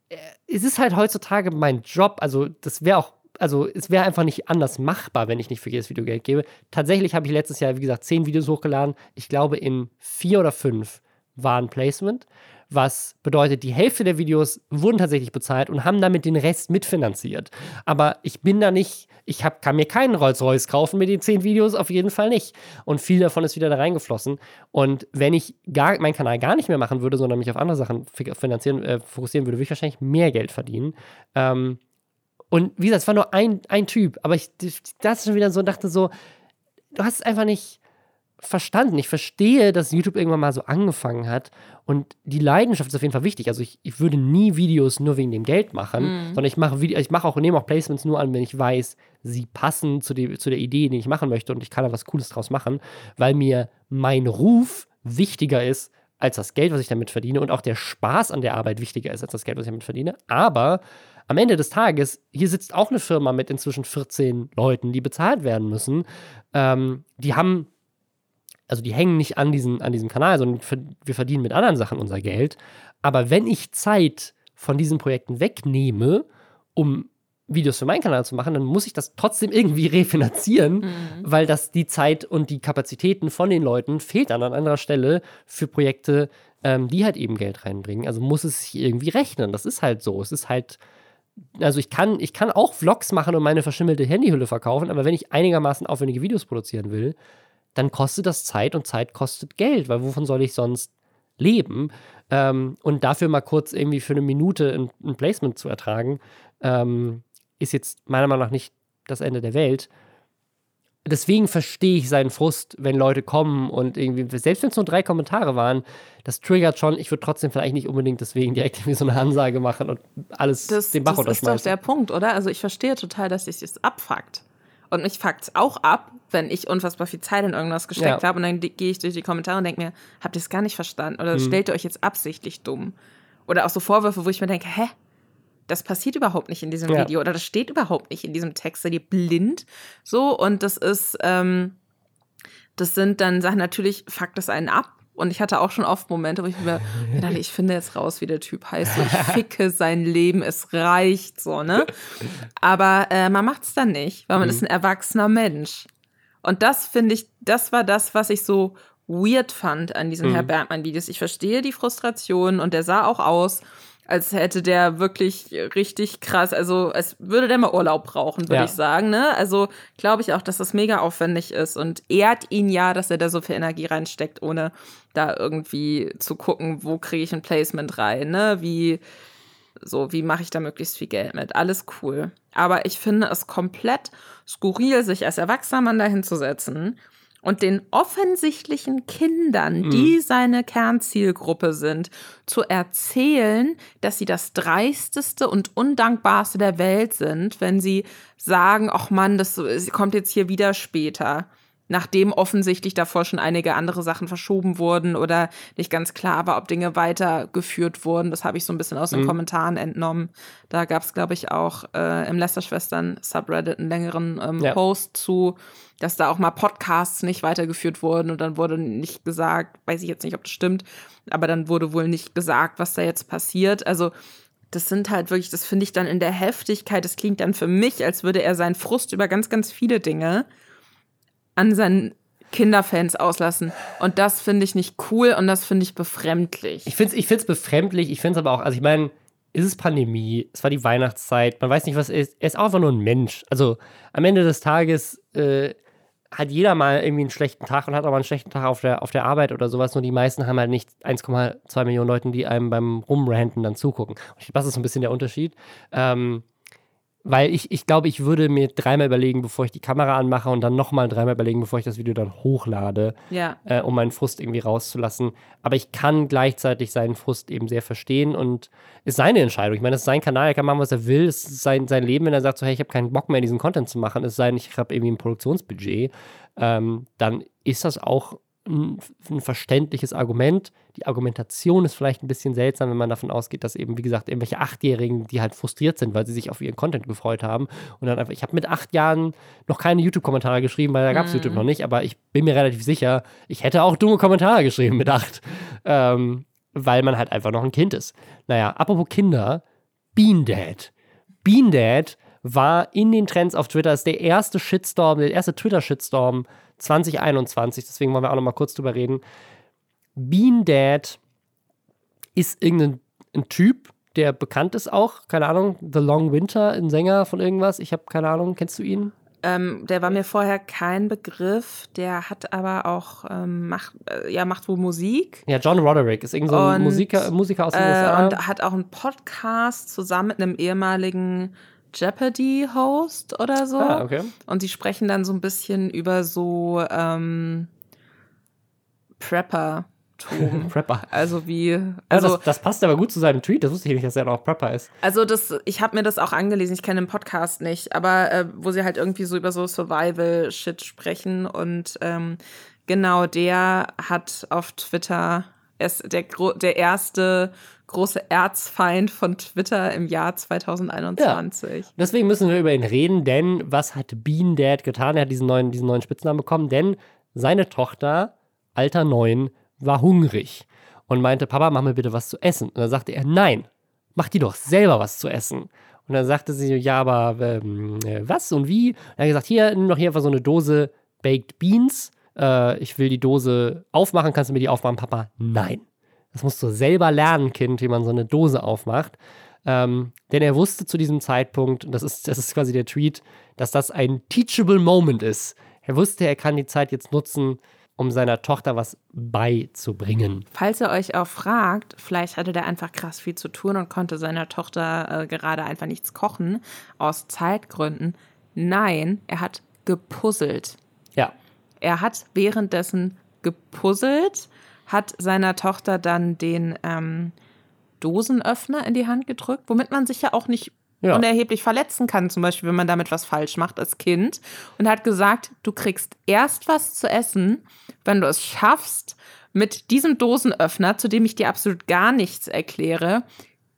äh, es ist halt heutzutage mein Job. Also, das wäre auch also es wäre einfach nicht anders machbar, wenn ich nicht für jedes Video Geld gebe. Tatsächlich habe ich letztes Jahr, wie gesagt, zehn Videos hochgeladen. Ich glaube, in vier oder fünf waren Placement, was bedeutet, die Hälfte der Videos wurden tatsächlich bezahlt und haben damit den Rest mitfinanziert. Aber ich bin da nicht, ich hab, kann mir keinen Rolls-Royce kaufen mit den zehn Videos, auf jeden Fall nicht. Und viel davon ist wieder da reingeflossen. Und wenn ich gar, meinen Kanal gar nicht mehr machen würde, sondern mich auf andere Sachen finanzieren, äh, fokussieren würde, würde ich wahrscheinlich mehr Geld verdienen. Ähm, und wie gesagt, es war nur ein, ein Typ, aber ich das schon wieder so dachte so, du hast es einfach nicht verstanden. Ich verstehe, dass YouTube irgendwann mal so angefangen hat und die Leidenschaft ist auf jeden Fall wichtig. Also ich, ich würde nie Videos nur wegen dem Geld machen, mhm. sondern ich mache ich mache auch nehme auch Placements nur an, wenn ich weiß, sie passen zu, die, zu der Idee, die ich machen möchte und ich kann da was Cooles draus machen, weil mir mein Ruf wichtiger ist als das Geld, was ich damit verdiene und auch der Spaß an der Arbeit wichtiger ist als das Geld, was ich damit verdiene. Aber am Ende des Tages, hier sitzt auch eine Firma mit inzwischen 14 Leuten, die bezahlt werden müssen. Ähm, die haben, also die hängen nicht an, diesen, an diesem Kanal, sondern wir verdienen mit anderen Sachen unser Geld. Aber wenn ich Zeit von diesen Projekten wegnehme, um Videos für meinen Kanal zu machen, dann muss ich das trotzdem irgendwie refinanzieren, mhm. weil das die Zeit und die Kapazitäten von den Leuten fehlt dann an anderer Stelle für Projekte, ähm, die halt eben Geld reinbringen. Also muss es sich irgendwie rechnen. Das ist halt so. Es ist halt also ich kann, ich kann auch Vlogs machen und meine verschimmelte Handyhülle verkaufen, aber wenn ich einigermaßen aufwendige Videos produzieren will, dann kostet das Zeit und Zeit kostet Geld, weil wovon soll ich sonst leben? Ähm, und dafür mal kurz irgendwie für eine Minute ein, ein Placement zu ertragen, ähm, ist jetzt meiner Meinung nach nicht das Ende der Welt deswegen verstehe ich seinen Frust, wenn Leute kommen und irgendwie, selbst wenn es nur drei Kommentare waren, das triggert schon. Ich würde trotzdem vielleicht nicht unbedingt deswegen direkt irgendwie so eine Ansage machen und alles das, den Bach Das ist doch der Punkt, oder? Also ich verstehe total, dass sich das abfuckt. Und mich fuckt es auch ab, wenn ich unfassbar viel Zeit in irgendwas gesteckt ja. habe und dann gehe ich durch die Kommentare und denke mir, habt ihr es gar nicht verstanden? Oder mhm. stellt ihr euch jetzt absichtlich dumm? Oder auch so Vorwürfe, wo ich mir denke, hä? Das passiert überhaupt nicht in diesem ja. Video oder das steht überhaupt nicht in diesem Text. Seid ihr blind? So, und das ist, ähm, das sind dann Sachen, natürlich fuckt das einen ab. Und ich hatte auch schon oft Momente, wo ich mir dachte, ich finde jetzt raus, wie der Typ heißt. So, ich ficke sein Leben, es reicht so, ne? Aber äh, man macht es dann nicht, weil man mhm. ist ein erwachsener Mensch. Und das finde ich, das war das, was ich so weird fand an diesen mhm. Herr Bergmann-Videos. Ich verstehe die Frustration und der sah auch aus, als hätte der wirklich richtig krass, also als würde der mal Urlaub brauchen, würde Ja. ich sagen. Ne? Also glaube ich auch, dass das mega aufwendig ist und ehrt ihn ja, dass er da so viel Energie reinsteckt, ohne da irgendwie zu gucken, wo kriege ich ein Placement rein, ne? Wie so, wie mache ich da möglichst viel Geld mit? Alles cool. Aber ich finde es komplett skurril, sich als erwachsener Mann dahin zu setzen und den offensichtlichen Kindern, die seine Kernzielgruppe sind, zu erzählen, dass sie das dreisteste und undankbarste der Welt sind, wenn sie sagen, ach Mann, das kommt jetzt hier wieder später. Nachdem offensichtlich davor schon einige andere Sachen verschoben wurden oder nicht ganz klar war, ob Dinge weitergeführt wurden. Das habe ich so ein bisschen aus den Kommentaren entnommen. Da gab es, glaube ich, auch äh, im Lester-Schwestern-Subreddit einen längeren ähm, Ja. Post zu, dass da auch mal Podcasts nicht weitergeführt wurden und dann wurde nicht gesagt, weiß ich jetzt nicht, ob das stimmt, aber dann wurde wohl nicht gesagt, was da jetzt passiert. Also das sind halt wirklich, das finde ich dann in der Heftigkeit, das klingt dann für mich, als würde er seinen Frust über ganz, ganz viele Dinge an seinen Kinderfans auslassen. Und das finde ich nicht cool und das finde ich befremdlich. Ich finde es ich find's befremdlich, ich finde es aber auch, also ich meine, ist es Pandemie, es war die Weihnachtszeit, man weiß nicht, was es ist. Er ist auch einfach nur ein Mensch. Also am Ende des Tages äh, hat jeder mal irgendwie einen schlechten Tag und hat auch einen schlechten Tag auf der, auf der Arbeit oder sowas. Nur die meisten haben halt nicht 1,2 Millionen Leuten, die einem beim Rumranten dann zugucken. Das ist so ein bisschen der Unterschied. Ähm, weil ich, ich glaube, ich würde mir dreimal überlegen, bevor ich die Kamera anmache und dann nochmal dreimal überlegen, bevor ich das Video dann hochlade ja. äh, um meinen Frust irgendwie rauszulassen. Aber ich kann gleichzeitig seinen Frust eben sehr verstehen und ist seine Entscheidung. Ich meine, das ist sein Kanal, er kann machen, was er will. Es ist sein, sein Leben, wenn er sagt, so, hey, ich habe keinen Bock mehr, diesen Content zu machen, es sei denn, ich habe irgendwie ein Produktionsbudget, ähm, dann ist das auch ein, ein verständliches Argument. Die Argumentation ist vielleicht ein bisschen seltsam, wenn man davon ausgeht, dass eben, wie gesagt, irgendwelche Achtjährigen, die halt frustriert sind, weil sie sich auf ihren Content gefreut haben. Und dann einfach, ich habe mit acht Jahren noch keine YouTube-Kommentare geschrieben, weil da gab es YouTube noch nicht, aber ich bin mir relativ sicher, ich hätte auch dumme Kommentare geschrieben mit acht. Ähm, weil man halt einfach noch ein Kind ist. Naja, apropos Kinder, Bean Dad. Bean Dad war in den Trends auf Twitter, ist der erste Shitstorm, der erste Twitter-Shitstorm 2021, deswegen wollen wir auch noch mal kurz drüber reden. Bean Dad ist irgendein ein Typ, der bekannt ist auch, keine Ahnung, The Long Winter, ein Sänger von irgendwas, ich habe keine Ahnung, kennst du ihn? Ähm, der war mir vorher kein Begriff. Der hat aber auch, ähm, macht, äh, ja, macht wohl Musik. Ja, John Roderick ist irgendein so Musiker, Musiker aus den Äh, USA. und hat auch einen Podcast zusammen mit einem ehemaligen Jeopardy-Host oder so. ah, okay. Und die sprechen dann so ein bisschen über so ähm, Prepper-Tum. Prepper. also wie, Also, also, das, das passt aber gut zu seinem Tweet, das wusste ich nicht, dass er auch Prepper ist. also das, ich habe mir das auch angelesen, ich kenne den Podcast nicht, aber äh, wo sie halt irgendwie so über so Survival-Shit sprechen und ähm, genau der hat auf Twitter, er ist der, der erste große Erzfeind von Twitter im Jahr 2021. Deswegen müssen wir über ihn reden, denn was hat Bean Dad getan? Er hat diesen neuen, diesen neuen Spitznamen bekommen, denn seine Tochter, Alter 9, war hungrig und meinte, Papa, mach mir bitte was zu essen. Und dann sagte er, nein, mach dir doch selber was zu essen. Und dann sagte sie, ja, aber ähm, äh, was und wie? Und er hat gesagt, hier, nimm doch hier einfach so eine Dose Baked Beans. Äh, ich will die Dose aufmachen, kannst du mir die aufmachen, Papa? Nein. Das musst du selber lernen, Kind, wie man so eine Dose aufmacht. Ähm, denn er wusste zu diesem Zeitpunkt, und das ist, das ist quasi der Tweet, dass das ein teachable Moment ist. Er wusste, er kann die Zeit jetzt nutzen, um seiner Tochter was beizubringen. Falls ihr euch auch fragt, vielleicht hatte der einfach krass viel zu tun und konnte seiner Tochter äh, gerade einfach nichts kochen, aus Zeitgründen. Nein, er hat gepuzzelt. Ja, Er hat währenddessen gepuzzelt, hat seiner Tochter dann den ähm, Dosenöffner in die Hand gedrückt, womit man sich ja auch nicht Ja. unerheblich verletzen kann, zum Beispiel, wenn man damit was falsch macht als Kind. Und hat gesagt, du kriegst erst was zu essen, wenn du es schaffst, mit diesem Dosenöffner, zu dem ich dir absolut gar nichts erkläre,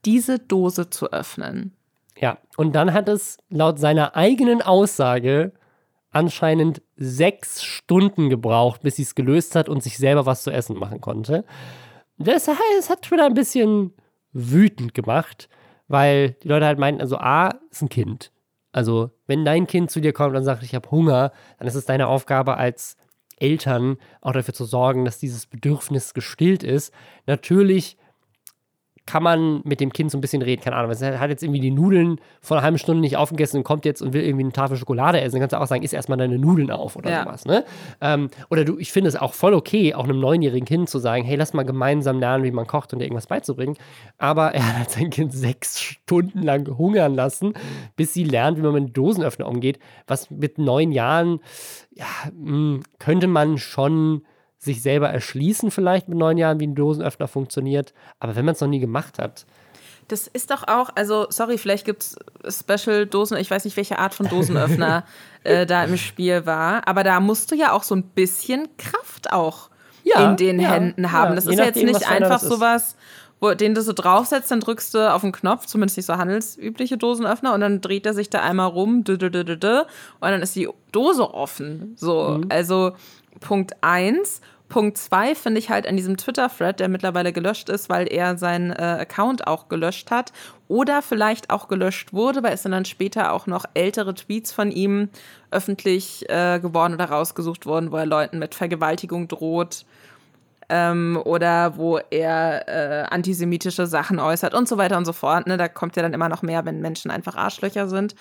diese Dose zu öffnen. ja. Und dann hat es laut seiner eigenen Aussage anscheinend sechs Stunden gebraucht, bis sie es gelöst hat und sich selber was zu essen machen konnte. Das, das hat Twitter ein bisschen wütend gemacht, weil die Leute halt meinten, also A, ist ein Kind. Also, wenn dein Kind zu dir kommt und sagt, ich habe Hunger, dann ist es deine Aufgabe als Eltern auch dafür zu sorgen, dass dieses Bedürfnis gestillt ist. Natürlich kann man mit dem Kind so ein bisschen reden. Keine Ahnung, es hat jetzt irgendwie die Nudeln vor einer halben Stunde nicht aufgegessen und kommt jetzt und will irgendwie eine Tafel Schokolade essen. Dann kannst du auch sagen, isst erstmal deine Nudeln auf oder ja. sowas. Ne? Ähm, oder du, ich finde es auch voll okay, auch einem neunjährigen Kind zu sagen, hey, lass mal gemeinsam lernen, wie man kocht und dir irgendwas beizubringen. Aber er hat sein Kind sechs Stunden lang hungern lassen, bis sie lernt, wie man mit Dosenöffner umgeht. Was mit neun Jahren, ja, mh, hm, könnte man schon sich selber erschließen, vielleicht mit neun Jahren, wie ein Dosenöffner funktioniert. Aber wenn man es noch nie gemacht hat. Das ist doch auch, also sorry, vielleicht gibt es Special-Dosen, ich weiß nicht, welche Art von Dosenöffner äh, da im Spiel war, aber da musst du ja auch so ein bisschen Kraft auch ja, in den ja, Händen haben. Ja, das ist nachdem, jetzt nicht einfach sowas, wo, den du so draufsetzt, dann drückst du auf den Knopf, zumindest nicht so handelsübliche Dosenöffner, und dann dreht er sich da einmal rum, und dann ist die Dose offen. So, mhm. also Punkt 1. Punkt 2 finde ich halt an diesem Twitter-Thread, der mittlerweile gelöscht ist, weil er seinen äh, Account auch gelöscht hat oder vielleicht auch gelöscht wurde, weil es sind dann später auch noch ältere Tweets von ihm öffentlich äh, geworden oder rausgesucht worden, wo er Leuten mit Vergewaltigung droht ähm, oder wo er äh, antisemitische Sachen äußert und so weiter und so fort. Ne? Da kommt ja dann immer noch mehr, wenn Menschen einfach Arschlöcher sind.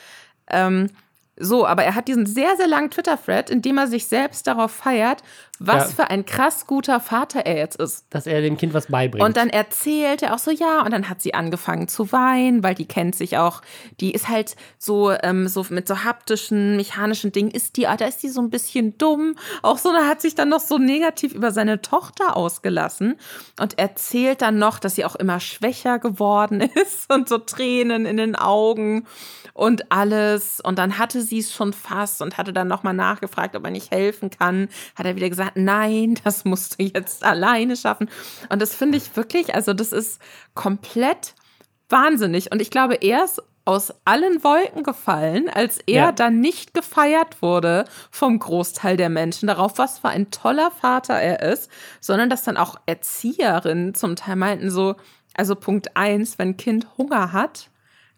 Ähm, so, aber er hat diesen sehr, sehr langen Twitter-Thread, in dem er sich selbst darauf feiert, was ja. für ein krass guter Vater er jetzt ist. Dass er dem Kind was beibringt. Und dann erzählt er auch so, ja, und dann hat sie angefangen zu weinen, weil die kennt sich auch, die ist halt so, ähm, so mit so haptischen, mechanischen Dingen, ist die, da ist die so ein bisschen dumm. Auch so, da hat sich dann noch so negativ über seine Tochter ausgelassen und erzählt dann noch, dass sie auch immer schwächer geworden ist und so Tränen in den Augen und alles. Und dann hatte sie es schon fast und hatte dann nochmal nachgefragt, ob er nicht helfen kann. Hat er wieder gesagt, nein, das musst du jetzt alleine schaffen. Und das finde ich wirklich, also das ist komplett wahnsinnig. Und ich glaube, er ist aus allen Wolken gefallen, als er ja. dann nicht gefeiert wurde vom Großteil der Menschen darauf, was für ein toller Vater er ist, sondern dass dann auch Erzieherinnen zum Teil meinten so, also Punkt eins, wenn ein Kind Hunger hat,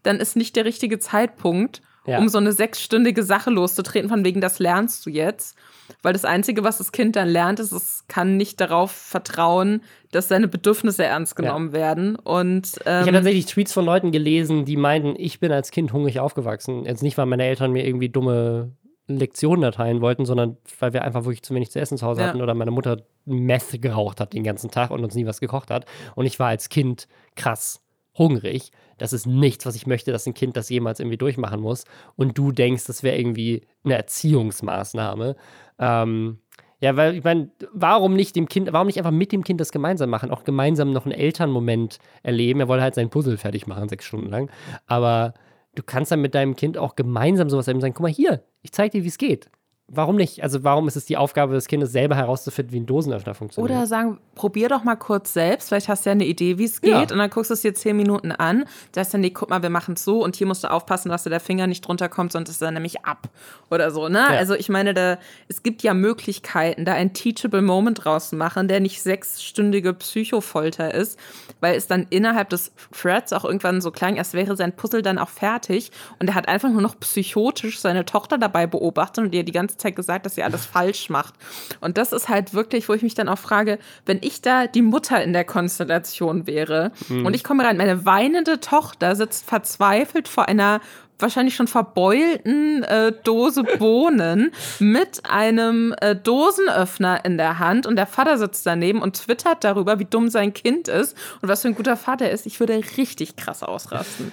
dann ist nicht der richtige Zeitpunkt, ja. um so eine sechsstündige Sache loszutreten, von wegen, das lernst du jetzt. Weil das Einzige, was das Kind dann lernt, ist, es kann nicht darauf vertrauen, dass seine Bedürfnisse ernst genommen ja. werden. Und, ähm, ich habe tatsächlich Tweets von Leuten gelesen, die meinten, ich bin als Kind hungrig aufgewachsen. Jetzt nicht, weil meine Eltern mir irgendwie dumme Lektionen erteilen wollten, sondern weil wir einfach wirklich zu wenig zu essen zu Hause ja. hatten oder meine Mutter Meth geraucht hat den ganzen Tag und uns nie was gekocht hat. Und ich war als Kind krass hungrig. Das ist nichts, was ich möchte, dass ein Kind das jemals irgendwie durchmachen muss. Und du denkst, das wäre irgendwie eine Erziehungsmaßnahme. Ähm, ja, weil ich meine, warum nicht dem Kind, warum nicht einfach mit dem Kind das gemeinsam machen, auch gemeinsam noch einen Elternmoment erleben. Er wollte halt sein Puzzle fertig machen, sechs Stunden lang. Aber du kannst dann mit deinem Kind auch gemeinsam sowas sagen, guck mal hier, ich zeig dir, wie es geht warum nicht? Also warum ist es die Aufgabe des Kindes selber herauszufinden, wie ein Dosenöffner funktioniert? Oder sagen, probier doch mal kurz selbst, vielleicht hast du ja eine Idee, wie es geht ja. und dann guckst du es dir zehn Minuten an, sagst dann, nee, guck mal, wir machen es so und hier musst du aufpassen, dass da der Finger nicht drunter kommt, sonst ist er nämlich ab oder so, ne? Ja. Also ich meine, da, es gibt ja Möglichkeiten, da ein Teachable Moment draus zu machen, der nicht sechsstündige Psychofolter ist, weil es dann innerhalb des Threads auch irgendwann so klang, als wäre sein Puzzle dann auch fertig und er hat einfach nur noch psychotisch seine Tochter dabei beobachtet und ihr die ganze Zeit gesagt, dass sie alles falsch macht. Und das ist halt wirklich, wo ich mich dann auch frage, wenn ich da die Mutter in der Konstellation wäre mhm. und ich komme rein, meine weinende Tochter sitzt verzweifelt vor einer wahrscheinlich schon verbeulten äh, Dose Bohnen mit einem äh, Dosenöffner in der Hand und der Vater sitzt daneben und twittert darüber, wie dumm sein Kind ist und was für ein guter Vater ist. Ich würde richtig krass ausrasten.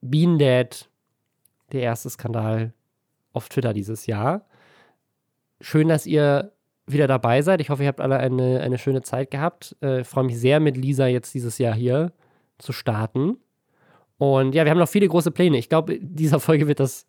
Bean Dad, der erste Skandal auf Twitter dieses Jahr. Schön, dass ihr wieder dabei seid. Ich hoffe, ihr habt alle eine, eine schöne Zeit gehabt. Äh, ich freue mich sehr, mit Lisa jetzt dieses Jahr hier zu starten. Und ja, wir haben noch viele große Pläne. Ich glaube, in dieser Folge wird das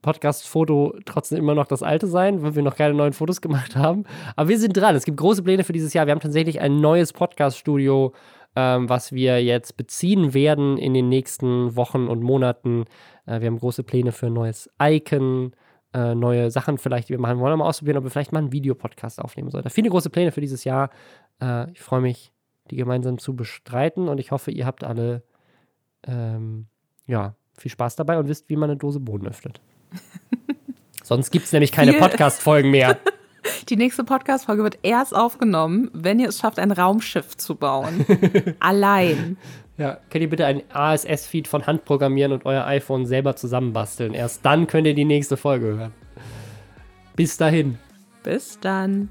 Podcast-Foto trotzdem immer noch das alte sein, weil wir noch keine neuen Fotos gemacht haben. Aber wir sind dran. Es gibt große Pläne für dieses Jahr. Wir haben tatsächlich ein neues Podcast-Studio, ähm, was wir jetzt beziehen werden in den nächsten Wochen und Monaten. Äh, wir haben große Pläne für ein neues Icon, äh, neue Sachen vielleicht, die wir machen wollen, mal ausprobieren, ob wir vielleicht mal einen Videopodcast aufnehmen sollten. Viele große Pläne für dieses Jahr. Äh, ich freue mich, die gemeinsam zu bestreiten und ich hoffe, ihr habt alle ähm, ja, viel Spaß dabei und wisst, wie man eine Dose Boden öffnet. Sonst gibt es nämlich keine Podcast-Folgen mehr. Die nächste Podcast-Folge wird erst aufgenommen, wenn ihr es schafft, ein Raumschiff zu bauen. Allein. Ja, könnt ihr bitte einen ASS-Feed von Hand programmieren und euer iPhone selber zusammenbasteln. Erst dann könnt ihr die nächste Folge hören. Bis dahin. Bis dann.